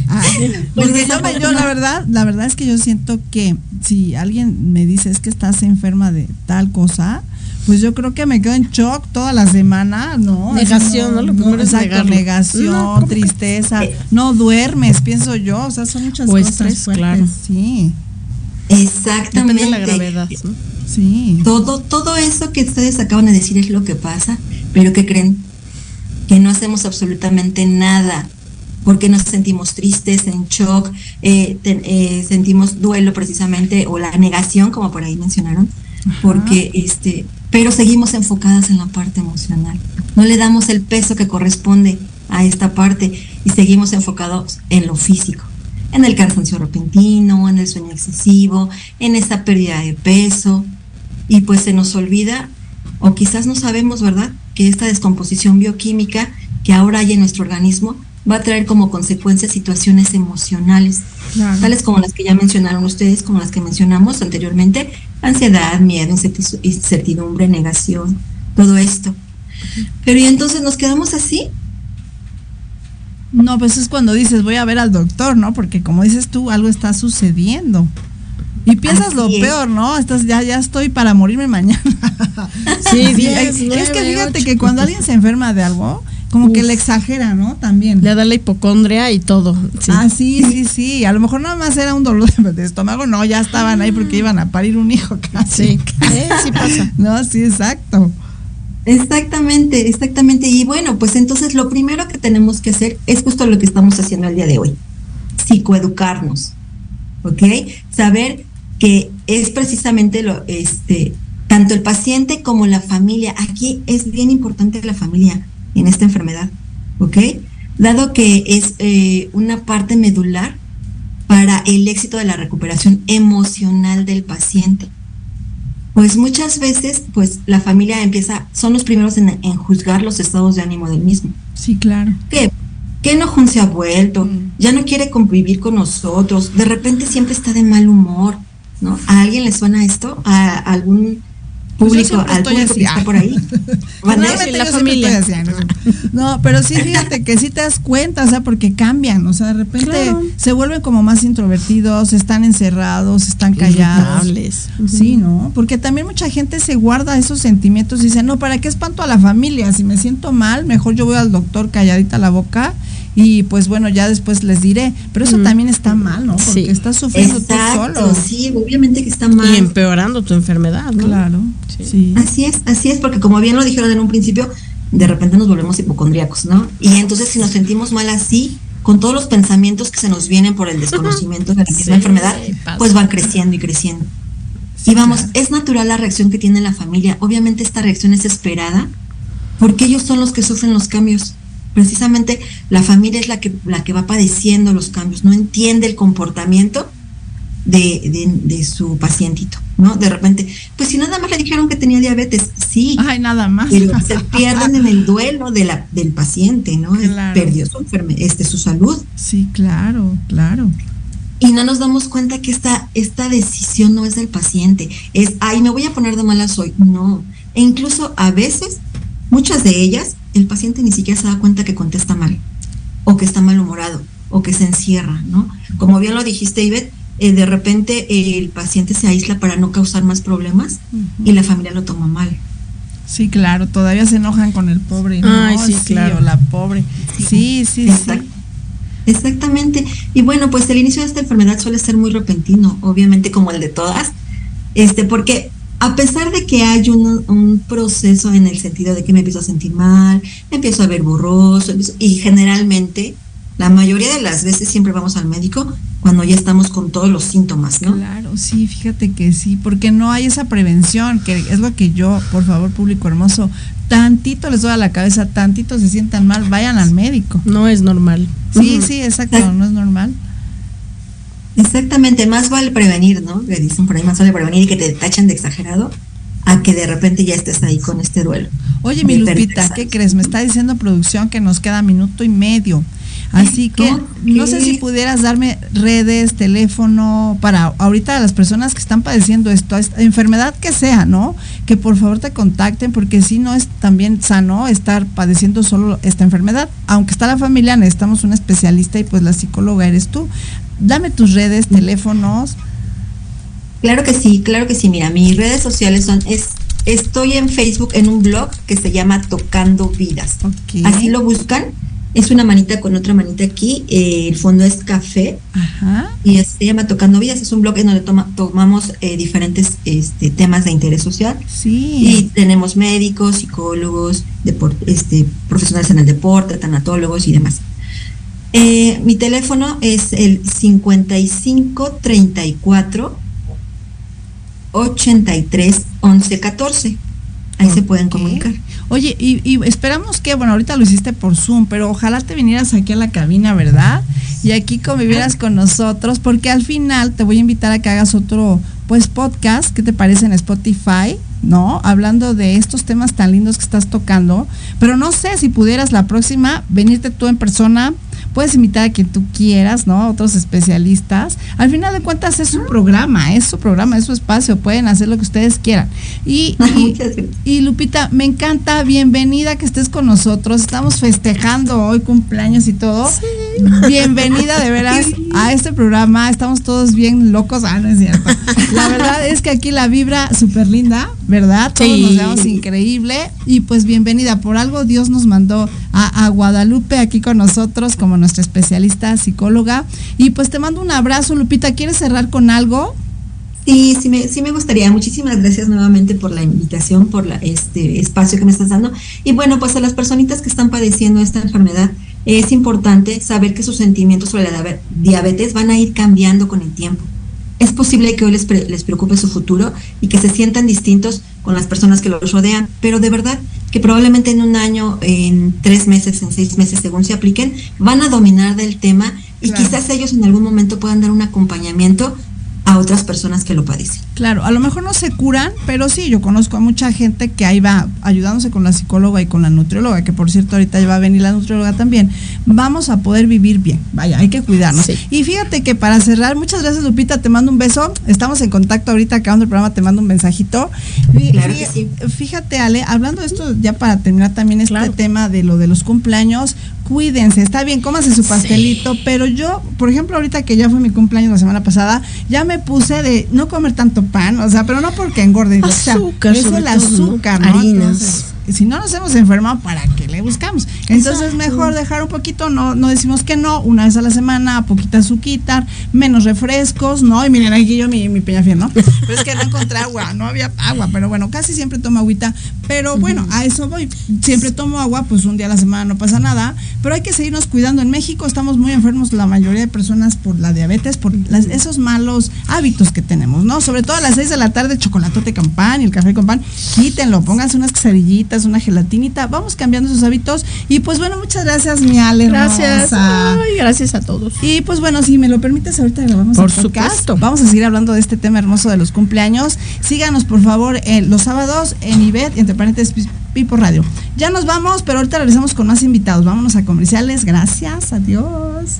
Ah, porque yo, la verdad, la verdad es que yo siento que si alguien me dice es que estás enferma de tal cosa, pues yo creo que me quedo en shock toda la semana, ¿no? Negación, ¿no? Lo primero es negación, tristeza, no duermes, pienso yo, o sea, son muchas cosas claro. sí. Exactamente. la gravedad, Sí. Todo, todo eso que ustedes acaban de decir es lo que pasa, pero ¿qué creen? Que no hacemos absolutamente nada porque nos sentimos tristes, en shock, eh, eh, sentimos duelo precisamente o la negación, como por ahí mencionaron, porque este, pero seguimos enfocadas en la parte emocional. No le damos el peso que corresponde a esta parte y seguimos enfocados en lo físico, en el cansancio repentino, en el sueño excesivo, en esa pérdida de peso y pues se nos olvida o quizás no sabemos, ¿verdad? Que esta descomposición bioquímica que ahora hay en nuestro organismo va a traer como consecuencia situaciones emocionales, tales como las que ya mencionaron ustedes, como las que mencionamos anteriormente, ansiedad, miedo, incertidumbre, negación, todo esto. Pero ¿y entonces nos quedamos así? No, pues es cuando dices voy a ver al doctor, ¿no? Porque como dices tú, algo está sucediendo. Y piensas lo peor, ¿no? Estás, ya, ya estoy para morirme mañana. sí, es que fíjate que cuando alguien se enferma de algo, como que le exagera, ¿no? También. Le da la hipocondria y todo. Ah, sí, sí, sí. A lo mejor nada más era un dolor de, estómago, no, ya estaban ahí porque iban a parir un hijo casi. Sí, eh, sí pasa. No, sí, exacto. Exactamente, exactamente. Y bueno, pues entonces lo primero que tenemos que hacer es justo lo que estamos haciendo el día de hoy, psicoeducarnos, ¿ok? Saber que es precisamente lo, este, tanto el paciente como la familia. Aquí es bien importante la familia en esta enfermedad, ¿ok? Dado que es eh, una parte medular para el éxito de la recuperación emocional del paciente pues muchas veces, pues la familia empieza, son los primeros en, juzgar los estados de ánimo del mismo. Sí, claro. ¿Qué? ¿Qué enojón se ha vuelto? Mm. Ya no quiere convivir con nosotros. De repente siempre está de mal humor, ¿no? ¿A alguien le suena esto? ¿A algún pues público, al público que está por ahí. la familia. ¿no? pero sí, fíjate que sí te das cuenta, o sea, porque cambian, o sea, de repente se vuelven como más introvertidos, están encerrados, están callados. Sí, ¿no? Porque también mucha gente se guarda esos sentimientos y dice, no, ¿para qué espanto a la familia? Si me siento mal, mejor yo voy al doctor calladita la boca y pues bueno, ya después les diré, pero eso también está mal, ¿no? Porque estás sufriendo tú solo. Sí, obviamente que está mal. Y empeorando tu enfermedad, ¿no? Claro. Sí. Así es, así es, porque como bien lo dijeron en un principio, de repente nos volvemos hipocondríacos, ¿no? Y entonces si nos sentimos mal así, con todos los pensamientos que se nos vienen por el desconocimiento de la misma enfermedad, pues van creciendo y creciendo. y vamos, es natural la reacción que tiene la familia. Obviamente esta reacción es esperada porque ellos son los que sufren los cambios precisamente la familia es la que, la que va padeciendo los cambios, no entiende el comportamiento de, su pacientito, ¿no? De repente, pues si nada más le dijeron que tenía diabetes, sí. Ay, nada más. Pero se pierden en el duelo de la, del paciente, ¿no? Perdió su, este, su salud. Sí, claro, claro. Y no nos damos cuenta que esta, esta decisión no es del paciente, es, ay, me voy a poner de malas hoy. No. E incluso a veces, muchas de ellas el paciente ni siquiera se da cuenta que contesta mal, o que está malhumorado, o que se encierra, ¿no? Como bien lo dijiste, Ivette, eh, de repente el paciente se aísla para no causar más problemas y la familia lo toma mal. Sí, claro, todavía se enojan con el pobre, ¿no? Ay, sí, claro. la pobre. Sí, sí, sí. Exactamente. Y bueno, pues el inicio de esta enfermedad suele ser muy repentino, obviamente como el de todas, este, porque a pesar de que hay un, proceso en el sentido de que me empiezo a sentir mal, empiezo a ver borroso, y generalmente, la mayoría de las veces siempre vamos al médico cuando ya estamos con todos los síntomas, ¿no? Claro, sí, fíjate que sí, porque no hay esa prevención, que es lo que yo, por favor, público hermoso, tantito les doy a la cabeza, tantito se sientan mal, vayan al médico. No es normal. Sí, sí, exacto, no es normal. Exactamente, más vale prevenir, ¿no? Le dicen por ahí, más vale prevenir y que te tachen de exagerado a que de repente ya estés ahí con este duelo. Oye, mi Lupita, ¿qué crees? Me está diciendo producción que nos queda minuto y medio. Así que no sé si pudieras darme redes, teléfono, para ahorita las personas que están padeciendo esto, esta enfermedad que sea, ¿no? Que por favor te contacten porque si no es también sano estar padeciendo solo esta enfermedad. Aunque está la familia, necesitamos un especialista y pues la psicóloga eres tú dame tus redes, teléfonos. Claro que sí, claro que sí. Mira, mis redes sociales son, es, estoy en Facebook en un blog que se llama Tocando Vidas. Así lo buscan. Es una manita con otra manita aquí. Eh, el fondo es café. Ajá. Y se llama Tocando Vidas. Es un blog en donde tomamos eh, diferentes este, temas de interés social. Sí. Y tenemos médicos, psicólogos, este, profesionales en el deporte, tanatólogos y demás. Eh, mi teléfono es el 55 34 83 11 14. Ahí se pueden comunicar. Oye, y, esperamos que, bueno, ahorita lo hiciste por Zoom, pero ojalá te vinieras aquí a la cabina, ¿verdad? Y aquí convivieras con nosotros, porque al final te voy a invitar a que hagas otro, pues, podcast, ¿qué te parece en Spotify? ¿No? Hablando de estos temas tan lindos que estás tocando, pero no sé si pudieras la próxima venirte tú en persona puedes invitar a quien tú quieras, ¿no? Otros especialistas. Al final de cuentas es su programa, es su programa, es su espacio, pueden hacer lo que ustedes quieran. Y, y, Lupita, me encanta, bienvenida que estés con nosotros. Estamos festejando hoy cumpleaños y todo. Bienvenida de veras a este programa. Estamos todos bien locos. Ah, no es cierto. La verdad es que aquí la vibra súper linda, ¿verdad? Todos nos vemos increíble. Y pues bienvenida. Por algo Dios nos mandó a, a, Guadalupe aquí con nosotros como nuestra especialista psicóloga. Y pues te mando un abrazo, Lupita. ¿Quieres cerrar con algo? Sí, sí me, sí me gustaría. Muchísimas gracias nuevamente por la invitación, por la, este espacio que me estás dando. Y bueno, pues a las personitas que están padeciendo esta enfermedad, es importante saber que sus sentimientos sobre la diabetes van a ir cambiando con el tiempo. Es posible que hoy les, les preocupe su futuro y que se sientan distintos con las personas que los rodean, pero de verdad que probablemente en un año, en tres meses, en seis meses, según se apliquen, van a dominar del tema y claro. quizás ellos en algún momento puedan dar un acompañamiento a otras personas que lo padecen. Claro, a lo mejor no se curan, pero sí, yo conozco a mucha gente que ahí va ayudándose con la psicóloga y con la nutrióloga, que por cierto ahorita ya va a venir la nutrióloga también. Vamos a poder vivir bien, vaya, hay que cuidarnos. Sí. Y fíjate que para cerrar, muchas gracias Lupita, te mando un beso, estamos en contacto ahorita acabando el programa, te mando un mensajito. Claro que sí. Fíjate Ale, hablando de esto ya para terminar también este claro. tema de lo de los cumpleaños, cuídense, está bien, cómase su pastelito, sí. pero yo, por ejemplo, ahorita que ya fue mi cumpleaños la semana pasada, ya me puse de no comer tanto pan, o sea, pero no porque engorde, azúcar, o sea, es el azúcar. ¿no? Harinas. Entonces, si no nos hemos enfermado, ¿para qué le buscamos? Entonces, Exacto. mejor dejar un poquito, no, no decimos que no, una vez a la semana, poquita azuquitar, menos refrescos, ¿no? Y miren aquí yo mi, mi peña fiel, ¿no? Pero es que no encontré agua, no había agua, pero bueno, casi siempre tomo agüita. Pero bueno, a eso voy. Siempre tomo agua, pues un día a la semana no pasa nada, pero hay que seguirnos cuidando. En México estamos muy enfermos, la mayoría de personas por la diabetes, por las, esos malos hábitos que tenemos, ¿no? Sobre todo a las 6 de la tarde, chocolatote con pan y el café con pan, quítenlo, pónganse unas quesadillitas, una gelatinita, vamos cambiando esos hábitos. Y pues bueno, muchas gracias, mi Ale. Gracias. Ay, gracias a todos. Y pues bueno, si me lo permites, ahorita grabamos por el podcast. Supuesto. Vamos a seguir hablando de este tema hermoso de los cumpleaños. Síganos, por favor, en los sábados en IBET, entre paréntesis, Pipo Radio. Ya nos vamos, pero ahorita regresamos con más invitados. Vámonos a comerciales. Gracias, adiós.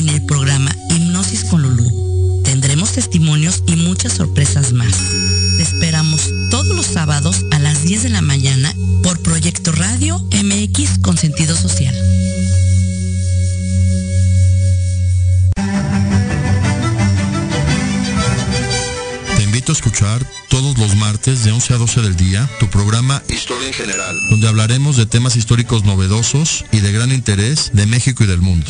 Testimonios y muchas sorpresas más. Te esperamos todos los sábados a las 10 de la mañana por Proyecto Radio MX con sentido social. Te invito a escuchar todos los martes de 11 a 12 del día tu programa Historia en General, donde hablaremos de temas históricos novedosos y de gran interés de México y del mundo.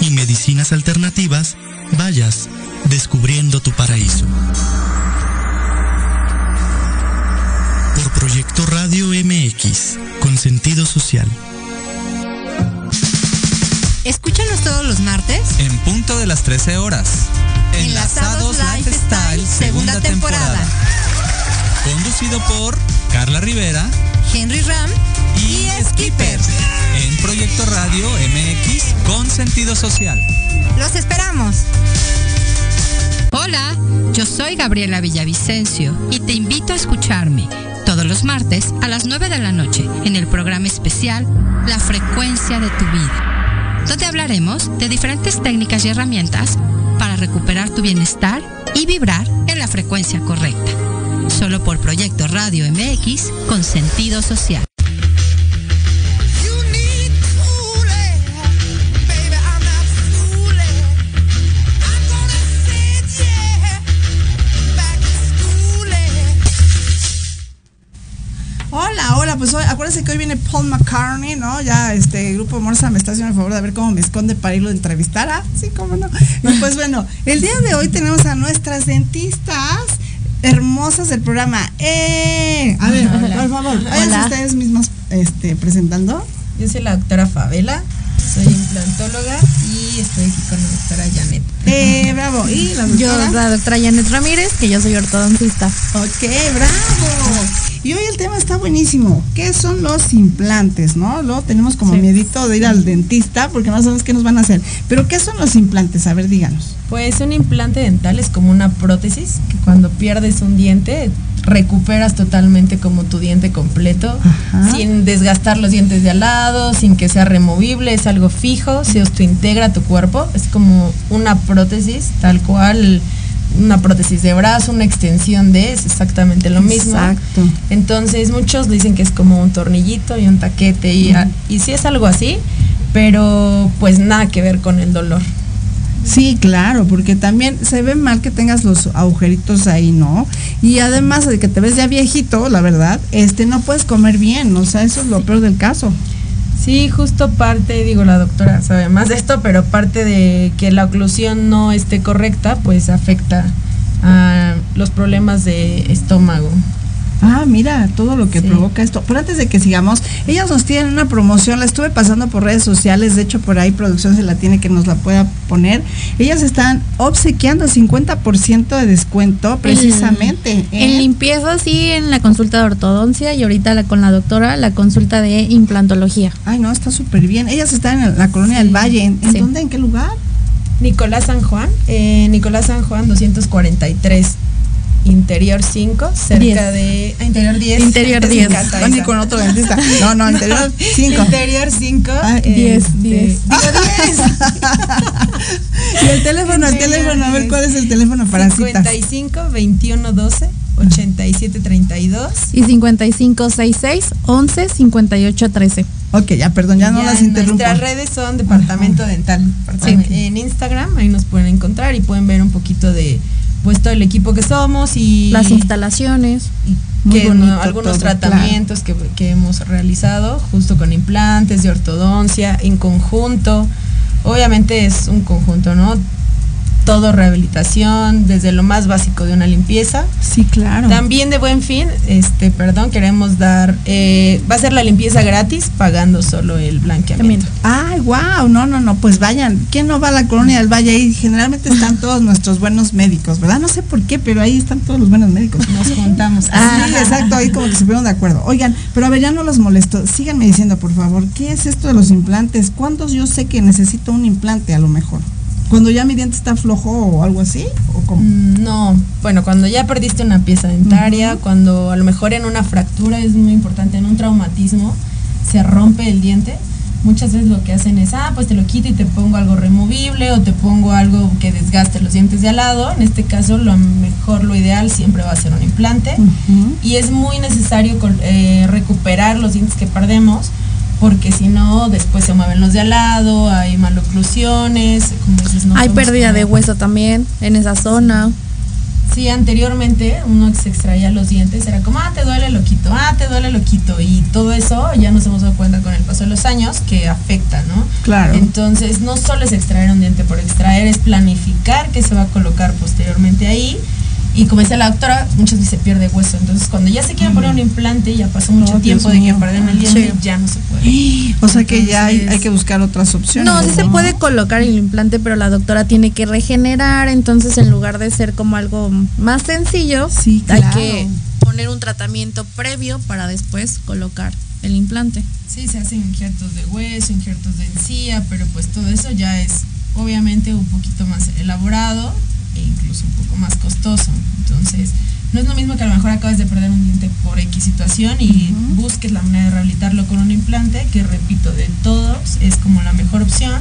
y medicinas alternativas vayas descubriendo tu paraíso. Por Proyecto Radio MX, con sentido social. Escúchanos todos los martes en punto de las 13 horas. Enlazados Lifestyle, segunda temporada. Conducido por Carla Rivera, Henry Ram y, y Skipper. En Proyecto Radio MX con sentido social. Los esperamos. Hola, yo soy Gabriela Villavicencio y te invito a escucharme todos los martes a las 9 de la noche en el programa especial La frecuencia de tu vida, donde hablaremos de diferentes técnicas y herramientas para recuperar tu bienestar y vibrar en la frecuencia correcta. Solo por Proyecto Radio MX con sentido social. Hola, hola, pues hoy, acuérdense que hoy viene Paul McCartney, ¿no? Ya este grupo Morsa me está haciendo el favor de ver cómo me esconde para irlo a entrevistar. Ah, sí, cómo no. Pues bueno, el día de hoy tenemos a nuestras dentistas. Hermosas del programa. ¡Eh! A ver, por favor, vayan ustedes mismos este, presentando. Yo soy la doctora Favela, soy implantóloga y estoy aquí con la doctora Janet. Eh, bravo. ¿Y la Yo, la doctora Janet Ramírez, que yo soy ortodoncista. Ok, bravo. Y hoy el tema está buenísimo. ¿Qué son los implantes? ¿No? Luego tenemos como miedito de ir al dentista porque no sabemos qué nos van a hacer. Pero ¿qué son los implantes? A ver, díganos. Pues un implante dental es como una prótesis que cuando pierdes un diente recuperas totalmente como tu diente completo, sin desgastar los dientes de al lado, sin que sea removible, es algo fijo, se integra tu cuerpo, es como una prótesis tal cual una prótesis de brazo, una extensión de, es exactamente lo mismo. Exacto. Entonces muchos dicen que es como un tornillito y un taquete y, y sí es algo así, pero pues nada que ver con el dolor. Sí, claro, porque también se ve mal que tengas los agujeritos ahí, ¿no? Y además de que te ves ya viejito, la verdad, este no puedes comer bien, o sea, eso es lo peor del caso. Sí, justo parte, digo, la doctora sabe más de esto, pero parte de que la oclusión no esté correcta, pues afecta a los problemas de estómago. Ah, mira, todo lo que provoca esto. Pero antes de que sigamos, ellas nos tienen una promoción, la estuve pasando por redes sociales, de hecho por ahí producción se la tiene que nos la pueda poner. Ellas están obsequiando 50% de descuento precisamente. En, ¿eh? limpieza, sí, en la consulta de ortodoncia y ahorita la, con la doctora la consulta de implantología. Ay, no, está súper bien. Ellas están en la colonia del Valle. ¿En, dónde? ¿En qué lugar? Nicolás San Juan, eh, Nicolás San Juan 243 interior 5, cerca de. Ah, interior 10. Interior 10. No, ni con otro dentista. No, no, interior 5. Interior 5. 10, 10. Ah, 10. y el teléfono, el teléfono, a ver cuál es el teléfono para 55 citas. 21 12 87 32 y 55 66 11 58 13. Ok, ya, perdón, ya, no las interrumpo. Nuestras redes son Departamento Dental. Sí. En Instagram, ahí nos pueden encontrar y pueden ver un poquito de pues todo el equipo que somos y las instalaciones. y que algunos tratamientos que, que, hemos realizado justo con implantes de ortodoncia en conjunto. Obviamente es un conjunto no todo rehabilitación, desde lo más básico de una limpieza. Sí, claro. También de buen fin, este, perdón, queremos dar, eh, va a ser la limpieza gratis pagando solo el blanqueamiento. Ay, wow, no, no, no, pues vayan. ¿Quién no va a la colonia del Valle ahí? Generalmente están todos nuestros buenos médicos, ¿verdad? No sé por qué, pero ahí están todos los buenos médicos. Nos juntamos. Ah, exacto, ahí como que se de acuerdo. Oigan, pero a ver, ya no los molesto. Síganme diciendo, por favor, ¿qué es esto de los implantes? ¿Cuántos yo sé que necesito un implante a lo mejor? Cuando ya mi diente está flojo o algo así o mm, no bueno cuando ya perdiste una pieza dentaria cuando a lo mejor en una fractura es muy importante en un traumatismo se rompe el diente muchas veces lo que hacen es ah pues te lo quito y te pongo algo removible o te pongo algo que desgaste los dientes de al lado en este caso lo mejor lo ideal siempre va a ser un implante. Y es muy necesario eh, recuperar los dientes que perdemos porque si no, después se mueven los de al lado, hay maloclusiones, como dices, no Hay pérdida de hueso también en esa zona. Sí, anteriormente uno que se extraía los dientes era como, ah, te duele loquito, ah, te duele loquito. Y todo eso ya nos hemos dado cuenta con el paso de los años que afecta, ¿no? Claro. Entonces, no solo es extraer un diente por extraer, es planificar qué se va a colocar posteriormente ahí y como decía la doctora, muchas veces se pierde hueso. Entonces, cuando ya se quieren poner un implante, ya pasó mucho tiempo de que perden el diente, ya no se puede. O sea que ya hay, que buscar otras opciones. No, sí se puede colocar el implante, pero la doctora tiene que regenerar. Entonces, en lugar de ser como algo más sencillo, hay que poner un tratamiento previo para después colocar el implante. Sí, se hacen injertos de hueso, injertos de encía, pero pues todo eso ya es obviamente un poquito más elaborado e incluso un poco más costoso. Entonces, no es lo mismo que a lo mejor acabes de perder un diente por X situación y busques la manera de rehabilitarlo con un implante, que repito, de todos es como la mejor opción.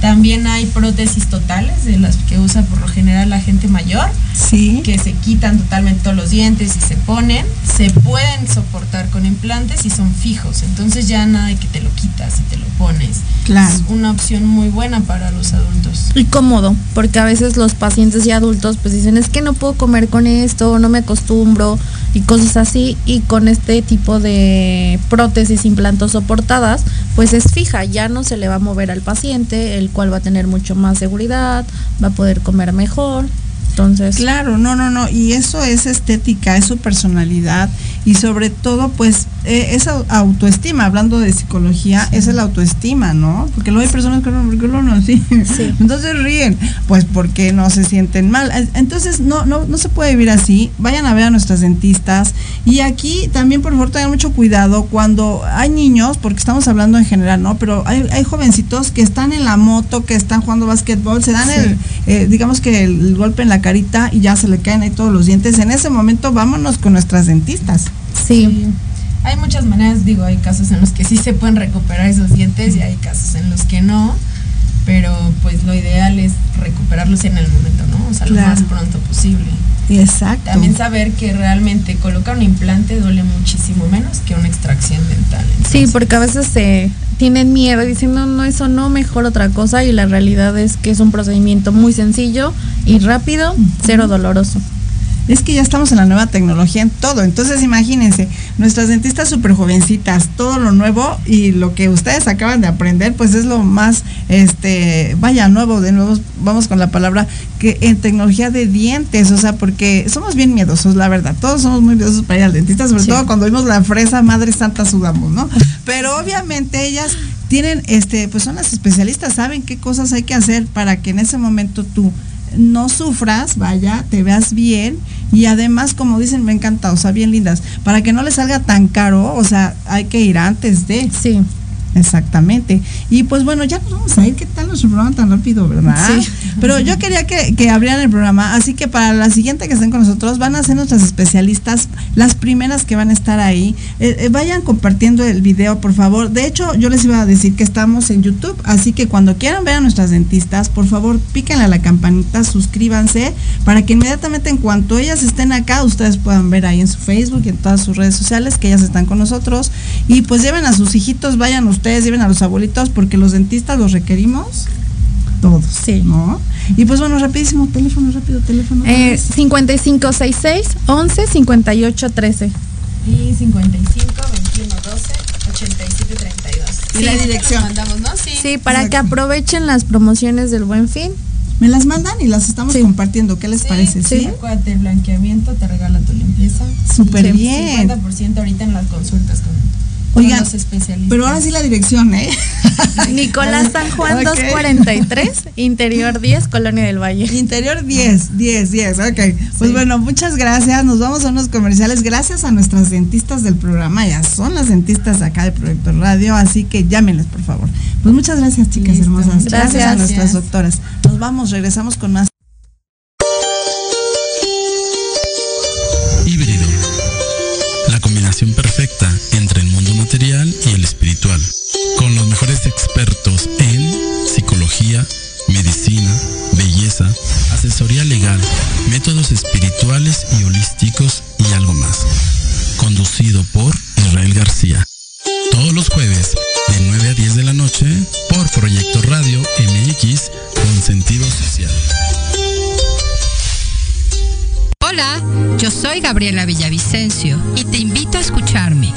También hay prótesis totales de las que usa por lo general la gente mayor, sí. que se quitan totalmente todos los dientes y se ponen. Se pueden soportar con implantes y son fijos, entonces ya nada de que te lo quitas y te lo pones. Claro. Es una opción muy buena para los adultos. Y cómodo, porque a veces los pacientes y adultos pues dicen es que no puedo comer con esto, no me acostumbro y cosas así. Y con este tipo de prótesis implantos soportadas, pues es fija, ya no se le va a mover al paciente, el cual va a tener mucho más seguridad, va a poder comer mejor. Entonces. Claro, no, no, no. Y eso es estética, es su personalidad. Y sobre todo, pues, eh, esa autoestima, hablando de psicología, esa es la autoestima, ¿no? Porque luego hay personas que no, ¿por qué lo no así? Sí. Entonces ríen, pues porque no se sienten mal. Entonces, no, no, no se puede vivir así. Vayan a ver a nuestras dentistas. Y aquí también, por favor, tengan mucho cuidado cuando hay niños, porque estamos hablando en general, ¿no? Pero hay, hay jovencitos que están en la moto, que están jugando básquetbol, se dan el, eh, digamos que el golpe en la carita y ya se le caen ahí todos los dientes. En ese momento, vámonos con nuestras dentistas. Sí. Hay muchas maneras, digo, hay casos en los que sí se pueden recuperar esos dientes y hay casos en los que no, pero pues lo ideal es recuperarlos en el momento, ¿no? O sea, lo más pronto posible. Exacto. También saber que realmente colocar un implante duele muchísimo menos que una extracción dental. Sí, porque a veces se tienen miedo y dicen, no, no, eso no, mejor otra cosa y la realidad es que es un procedimiento muy sencillo y rápido, cero doloroso es que ya estamos en la nueva tecnología en todo. Entonces, imagínense, nuestras dentistas súper jovencitas, todo lo nuevo y lo que ustedes acaban de aprender, pues es lo más, este, vaya, nuevo, de nuevo, vamos con la palabra, que en tecnología de dientes, o sea, porque somos bien miedosos, la verdad. Todos somos muy miedosos para ir al dentista, sobre todo cuando vimos la fresa, madre santa, sudamos, ¿no? Pero obviamente ellas tienen, este, pues son las especialistas, saben qué cosas hay que hacer para que en ese momento tú no sufras, vaya, te veas bien y además, como dicen, me encanta, o sea, bien lindas, para que no le salga tan caro, o sea, hay que ir antes de. Sí. Exactamente. Y pues bueno, ya nos vamos a ir. ¿Qué tal nuestro programa tan rápido, verdad? Sí. Pero yo quería que, que, abrieran el programa, así que para la siguiente que estén con nosotros van a ser nuestras especialistas, las primeras que van a estar ahí. Eh, eh, vayan compartiendo el video, por favor. De hecho, yo les iba a decir que estamos en YouTube, así que cuando quieran ver a nuestras dentistas, por favor, píquenle a la campanita, suscríbanse, para que inmediatamente en cuanto ellas estén acá, ustedes puedan ver ahí en su Facebook y en todas sus redes sociales que ellas están con nosotros. Y pues lleven a sus hijitos, vayan ustedes ustedes lleven a los abuelitos porque los dentistas los requerimos todos. Sí. ¿No? Y pues bueno, rapidísimo, teléfono, rápido, teléfono. Eh, 5566 11 58 13. Y 55 21 12 87 32. Y la dirección. Mandamos, ¿no? Sí. Sí, para que aprovechen las promociones del Buen Fin. Me las mandan y las estamos compartiendo. ¿Qué les parece? Sí, acuérdate, el blanqueamiento te regala tu limpieza. Súper bien. 50% ahorita en las consultas con Oigan, pero ahora sí la dirección, ¿eh? Nicolás San Juan 243, Interior 10, Colonia del Valle. Interior 10, 10, 10, ok. Pues bueno, muchas gracias. Nos vamos a unos comerciales. Gracias a nuestras dentistas del programa. Ya son las dentistas acá de Proyecto Radio, así que llámenles, por favor. Pues muchas gracias, chicas hermosas. gracias a nuestras doctoras. Nos vamos, regresamos con más. Con los mejores expertos en psicología, medicina, belleza, asesoría legal, métodos espirituales y holísticos y algo más. Conducido por Israel García. Todos los jueves, de 9 a 10 de la noche, por Proyecto Radio MX con sentido social. Hola, yo soy Gabriela Villavicencio y te invito a escucharme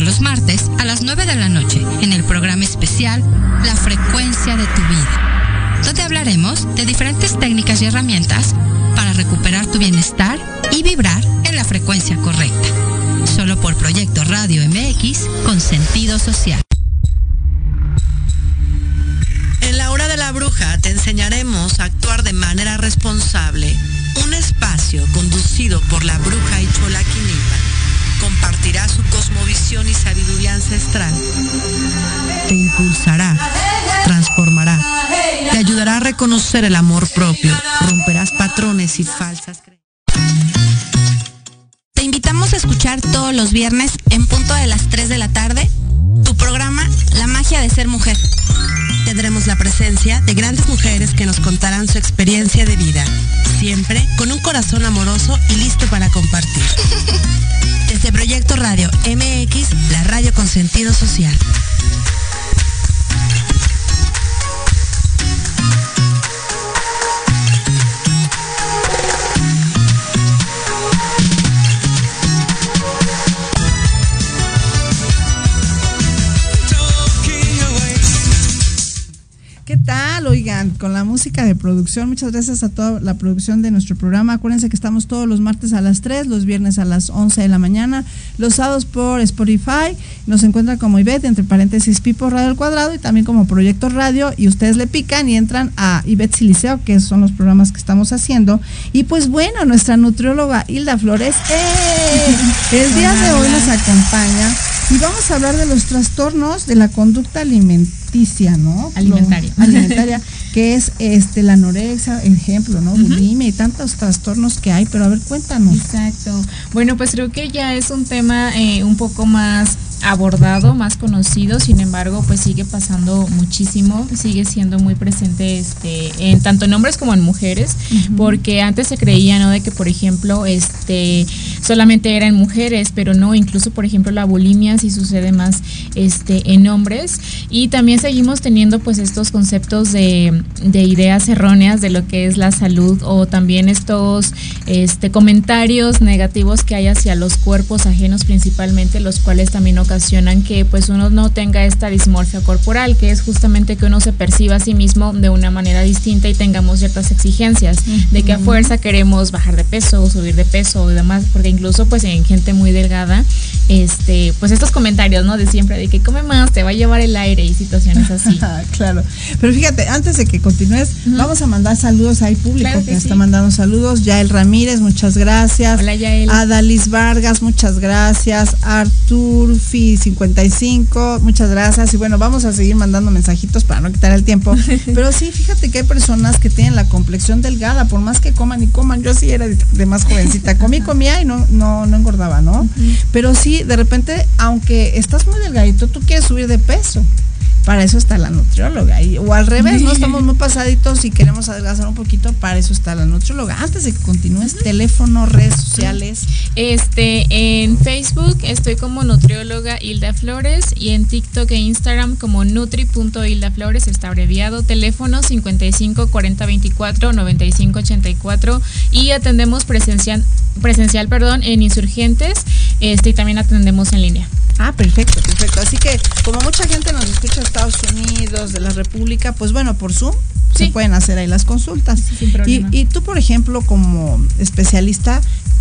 los martes a las 9 de la noche en el programa especial La frecuencia de tu vida, donde hablaremos de diferentes técnicas y herramientas para recuperar tu bienestar y vibrar en la frecuencia correcta. Solo por Proyecto Radio MX con sentido social. En la hora de la bruja te enseñaremos a actuar de manera responsable. Un espacio conducido por la bruja y Chola compartirá su cosmovisión y sabiduría ancestral. Te impulsará, transformará, te ayudará a reconocer el amor propio, romperás patrones y falsas creencias. Te invitamos a escuchar todos los viernes en punto de las 3 de la tarde tu programa La magia de ser mujer. Tendremos la presencia de grandes mujeres que nos contarán su experiencia de vida, siempre con un corazón amoroso y listo para compartir. Desde Proyecto Radio MX, la radio con sentido social. Música de producción, muchas gracias a toda la producción de nuestro programa. Acuérdense que estamos todos los martes a las 3, los viernes a las 11 de la mañana, los sábados por Spotify. Nos encuentran como Ivette, entre paréntesis Pipo Radio al Cuadrado y también como Proyecto Radio. Y ustedes le pican y entran a Ivette Siliceo, que son los programas que estamos haciendo. Y pues bueno, nuestra nutrióloga Hilda Flores, ¡eh! el día de hoy nos acompaña y vamos a hablar de los trastornos de la conducta alimenticia, ¿no? Alimentaria. Lo- alimentaria, que es este la anorexia, ejemplo, ¿no? Bulimia y tantos trastornos que hay, pero a ver, cuéntanos. Exacto. Bueno, pues creo que ya es un tema eh, un poco más abordado, más conocido, sin embargo, pues sigue pasando muchísimo, sigue siendo muy presente este en tanto en hombres como en mujeres, porque antes se creía, ¿no? de que por ejemplo, este solamente era en mujeres, pero no, incluso por ejemplo la bulimia sí sucede más este en hombres y también seguimos teniendo pues estos conceptos de, de ideas erróneas de lo que es la salud o también estos este comentarios negativos que hay hacia los cuerpos ajenos principalmente, los cuales también ocasionan que pues uno no tenga esta dismorfia corporal, que es justamente que uno se perciba a sí mismo de una manera distinta y tengamos ciertas exigencias de que a fuerza queremos bajar de peso o subir de peso y demás, porque incluso pues en gente muy delgada, este, pues estos comentarios, ¿no? De siempre, de que come más, te va a llevar el aire y situaciones así. claro. Pero fíjate, antes de que continúes, vamos a mandar saludos ahí público Claro que, que está mandando saludos. Yael Ramírez, muchas gracias. Hola, Yael. Adalis Vargas, muchas gracias. Artur 55, muchas gracias. Y bueno, vamos a seguir mandando mensajitos para no quitar el tiempo. Pero sí, fíjate que hay personas que tienen la complexión delgada, por más que coman y coman. Yo sí era de, de más jovencita. Comí, comía y no, no, no engordaba, ¿no? Pero sí, de repente, aunque estás muy delgadito, tú quieres subir de peso. Para eso está la nutrióloga. Y, o al revés, ¿no? Estamos muy pasaditos y queremos adelgazar un poquito. Para eso está la nutrióloga. Antes de que continúes, teléfono, redes sociales. Este, en Facebook estoy como nutrióloga Hilda Flores y en TikTok e Instagram como nutri.hildaflores, está abreviado, teléfono 55 40 24 95 84 y atendemos presencial, presencial perdón, en Insurgentes este, y también atendemos en línea. Ah, perfecto, perfecto. Así que como mucha gente nos escucha de Estados Unidos, de la República, pues bueno, por Zoom se pueden hacer ahí las consultas. sin y, problema. y tú, por ejemplo, como especialista,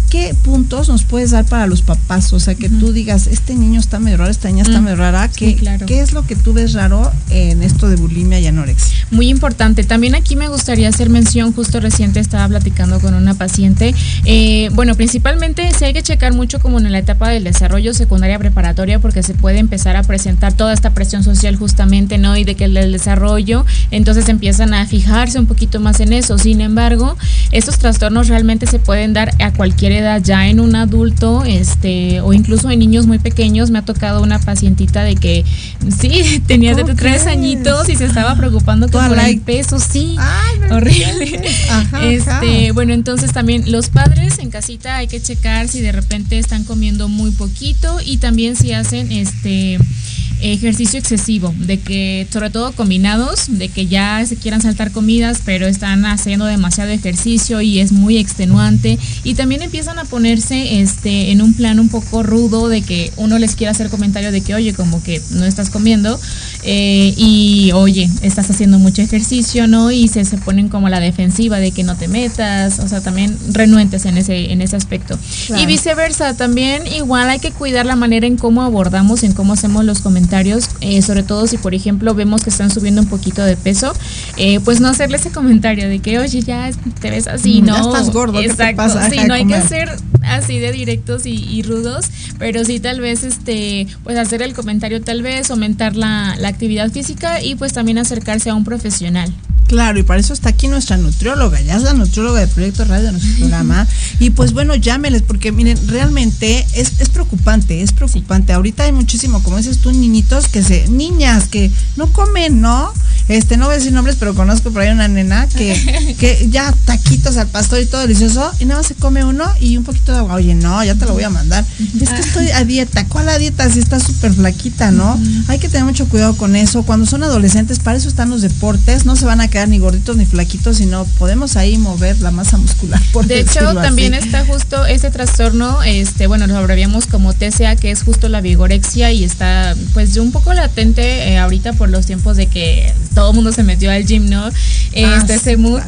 ¿qué puntos nos puedes dar para los papás? O sea, que tú digas, este niño está medio raro, esta niña está Mm, medio rara. sí, ¿Qué, claro. ¿Qué es lo que tú ves raro en esto de bulimia y anorexia? Muy importante. También aquí me gustaría hacer mención, justo reciente estaba platicando con una paciente. eh, bueno, principalmente sí hay que checar mucho como en la etapa del desarrollo secundaria preparatoria porque se puede empezar a presentar toda esta presión social justamente, ¿no? Y de que el desarrollo, entonces empiezan a fijarse un poquito más en eso. Sin embargo, estos trastornos realmente se pueden dar a cualquier edad, ya en un adulto, este, o incluso en niños muy pequeños. Me ha tocado una pacientita de que sí, tenía de ¿Cómo tres añitos y se estaba preocupando por el like. peso, sí. Ay, no horrible. Ajá, este, ajá. bueno, entonces también los padres en casita hay que checar si de repente están comiendo muy poquito y también si hacen este ejercicio excesivo, de que sobre todo combinados, de que ya se quieran saltar comidas, pero están haciendo demasiado ejercicio y es muy extenuante y también empiezan a ponerse este en un plan un poco rudo de que uno les quiere hacer comentario de que oye como que no estás comiendo eh, y oye estás haciendo mucho ejercicio, ¿no? Y se, se ponen como a la defensiva de que no te metas, o sea también renuentes en ese en ese aspecto Claro. y viceversa también igual hay que cuidar la manera en cómo abordamos, en cómo hacemos los comentarios, eh, sobre todo si por ejemplo vemos que están subiendo un poquito de peso, eh, pues no hacerle ese comentario de que oye ya te ves así, Mm, no, ya estás gordo, ¿qué te Exacto, pasa? sí, no hay que ser así de directos y, y rudos, pero sí tal vez este, pues hacer el comentario tal vez, aumentar la, la actividad física y pues también acercarse a un profesional. Claro, y para eso está aquí nuestra nutrióloga, ya es la nutrióloga de Proyecto Radio de nuestro programa. Y pues bueno, llámeles, porque miren, realmente es, es preocupante, es preocupante. Ahorita hay muchísimo, como dices tú, niñitos que se, niñas que no comen, ¿no? Este, no voy a decir nombres, pero conozco por ahí una nena que, que ya taquitos al pastor y todo delicioso, y nada más se come uno y un poquito de agua. Oye, no, ya te lo voy a mandar. Es que estoy a dieta. ¿Cuál a dieta? Si está súper flaquita, ¿no? Hay que tener mucho cuidado con eso. Cuando son adolescentes, para eso están los deportes, no se van a quedar quedar ni gorditos ni flaquitos, sino podemos ahí mover la masa muscular. Por de hecho, también está justo ese trastorno, este, bueno, lo abreviamos como TCA, que es justo la vigorexia y está pues un poco latente eh, ahorita por los tiempos de que todo el mundo se metió al gym, ¿no? Ah, Este, ese mood.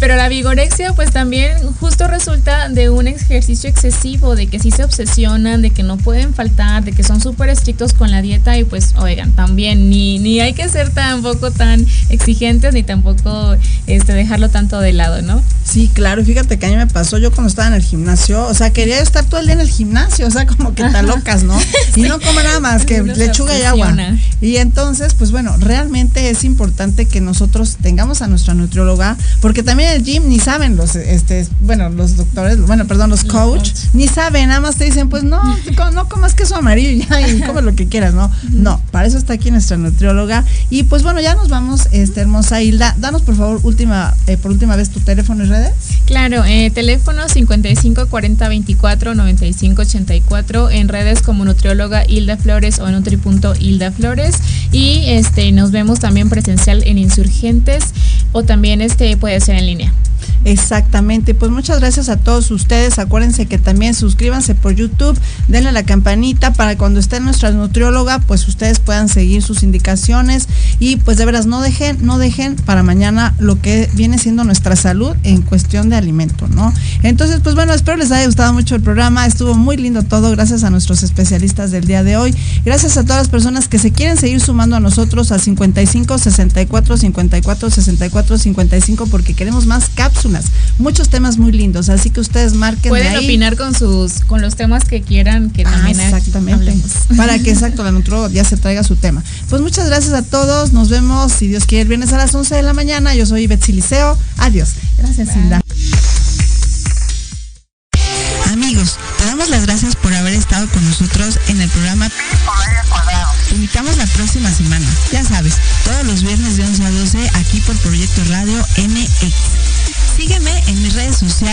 Pero la vigorexia pues también justo resulta de un ejercicio excesivo, de que sí se obsesionan, de que no pueden faltar, de que son súper estrictos con la dieta y pues oigan, también ni, ni hay que ser tampoco tan exigentes ni tampoco este, dejarlo tanto de lado, ¿no? Sí, claro, fíjate que a mí me pasó yo cuando estaba en el gimnasio, o sea, quería estar todo el día en el gimnasio, o sea, como que tan locas, ¿no? Y no como nada más que Uno lechuga y agua. Y entonces, pues bueno, realmente es importante que nosotros tengamos a nuestra nutrióloga, porque también el gym ni saben los, este, bueno, los doctores, bueno, perdón, los coach, ni saben, nada más te dicen, pues no, no comas queso amarillo y ya, y come lo que quieras, ¿no? No, para eso está aquí nuestra nutrióloga. Y pues bueno, ya nos vamos, este, Hilda, danos por favor última, eh, por última vez tu teléfono y redes. Claro, eh, teléfono 55 40 24 95 84 en redes como nutrióloga Hilda Flores o nutri.hilda Hilda Flores y este nos vemos también presencial en Insurgentes o también este puede ser en línea. Exactamente, pues muchas gracias a todos ustedes. Acuérdense que también suscríbanse por YouTube, denle a la campanita para cuando esté nuestra nutrióloga, pues ustedes puedan seguir sus indicaciones y pues de veras no dejen, no dejen para mañana lo que viene siendo nuestra salud en cuestión de alimento, ¿no? Entonces, pues bueno, espero les haya gustado mucho el programa, estuvo muy lindo todo, gracias a nuestros especialistas del día de hoy, gracias a todas las personas que se quieren seguir sumando a nosotros al 55 64 54 64 55 porque queremos más cápsulas, muchos temas muy lindos, así que ustedes marquen Pueden ahí. opinar con sus con los temas que quieran que Ah, también aquí exactamente. hablemos. Para que exacto la nutrióloga ya se traiga su tema. Pues muchas gracias a todos. Nos vemos si Dios quiere el viernes a las 11 de la mañana. Yo soy Betsy Liceo. Adiós. Gracias, Hilda. Amigos, te damos las gracias por haber estado con nosotros en el programa Te invitamos la próxima semana. Ya sabes, todos los viernes de 11 a 12 aquí por Proyecto Radio MX. Sígueme en mis redes sociales.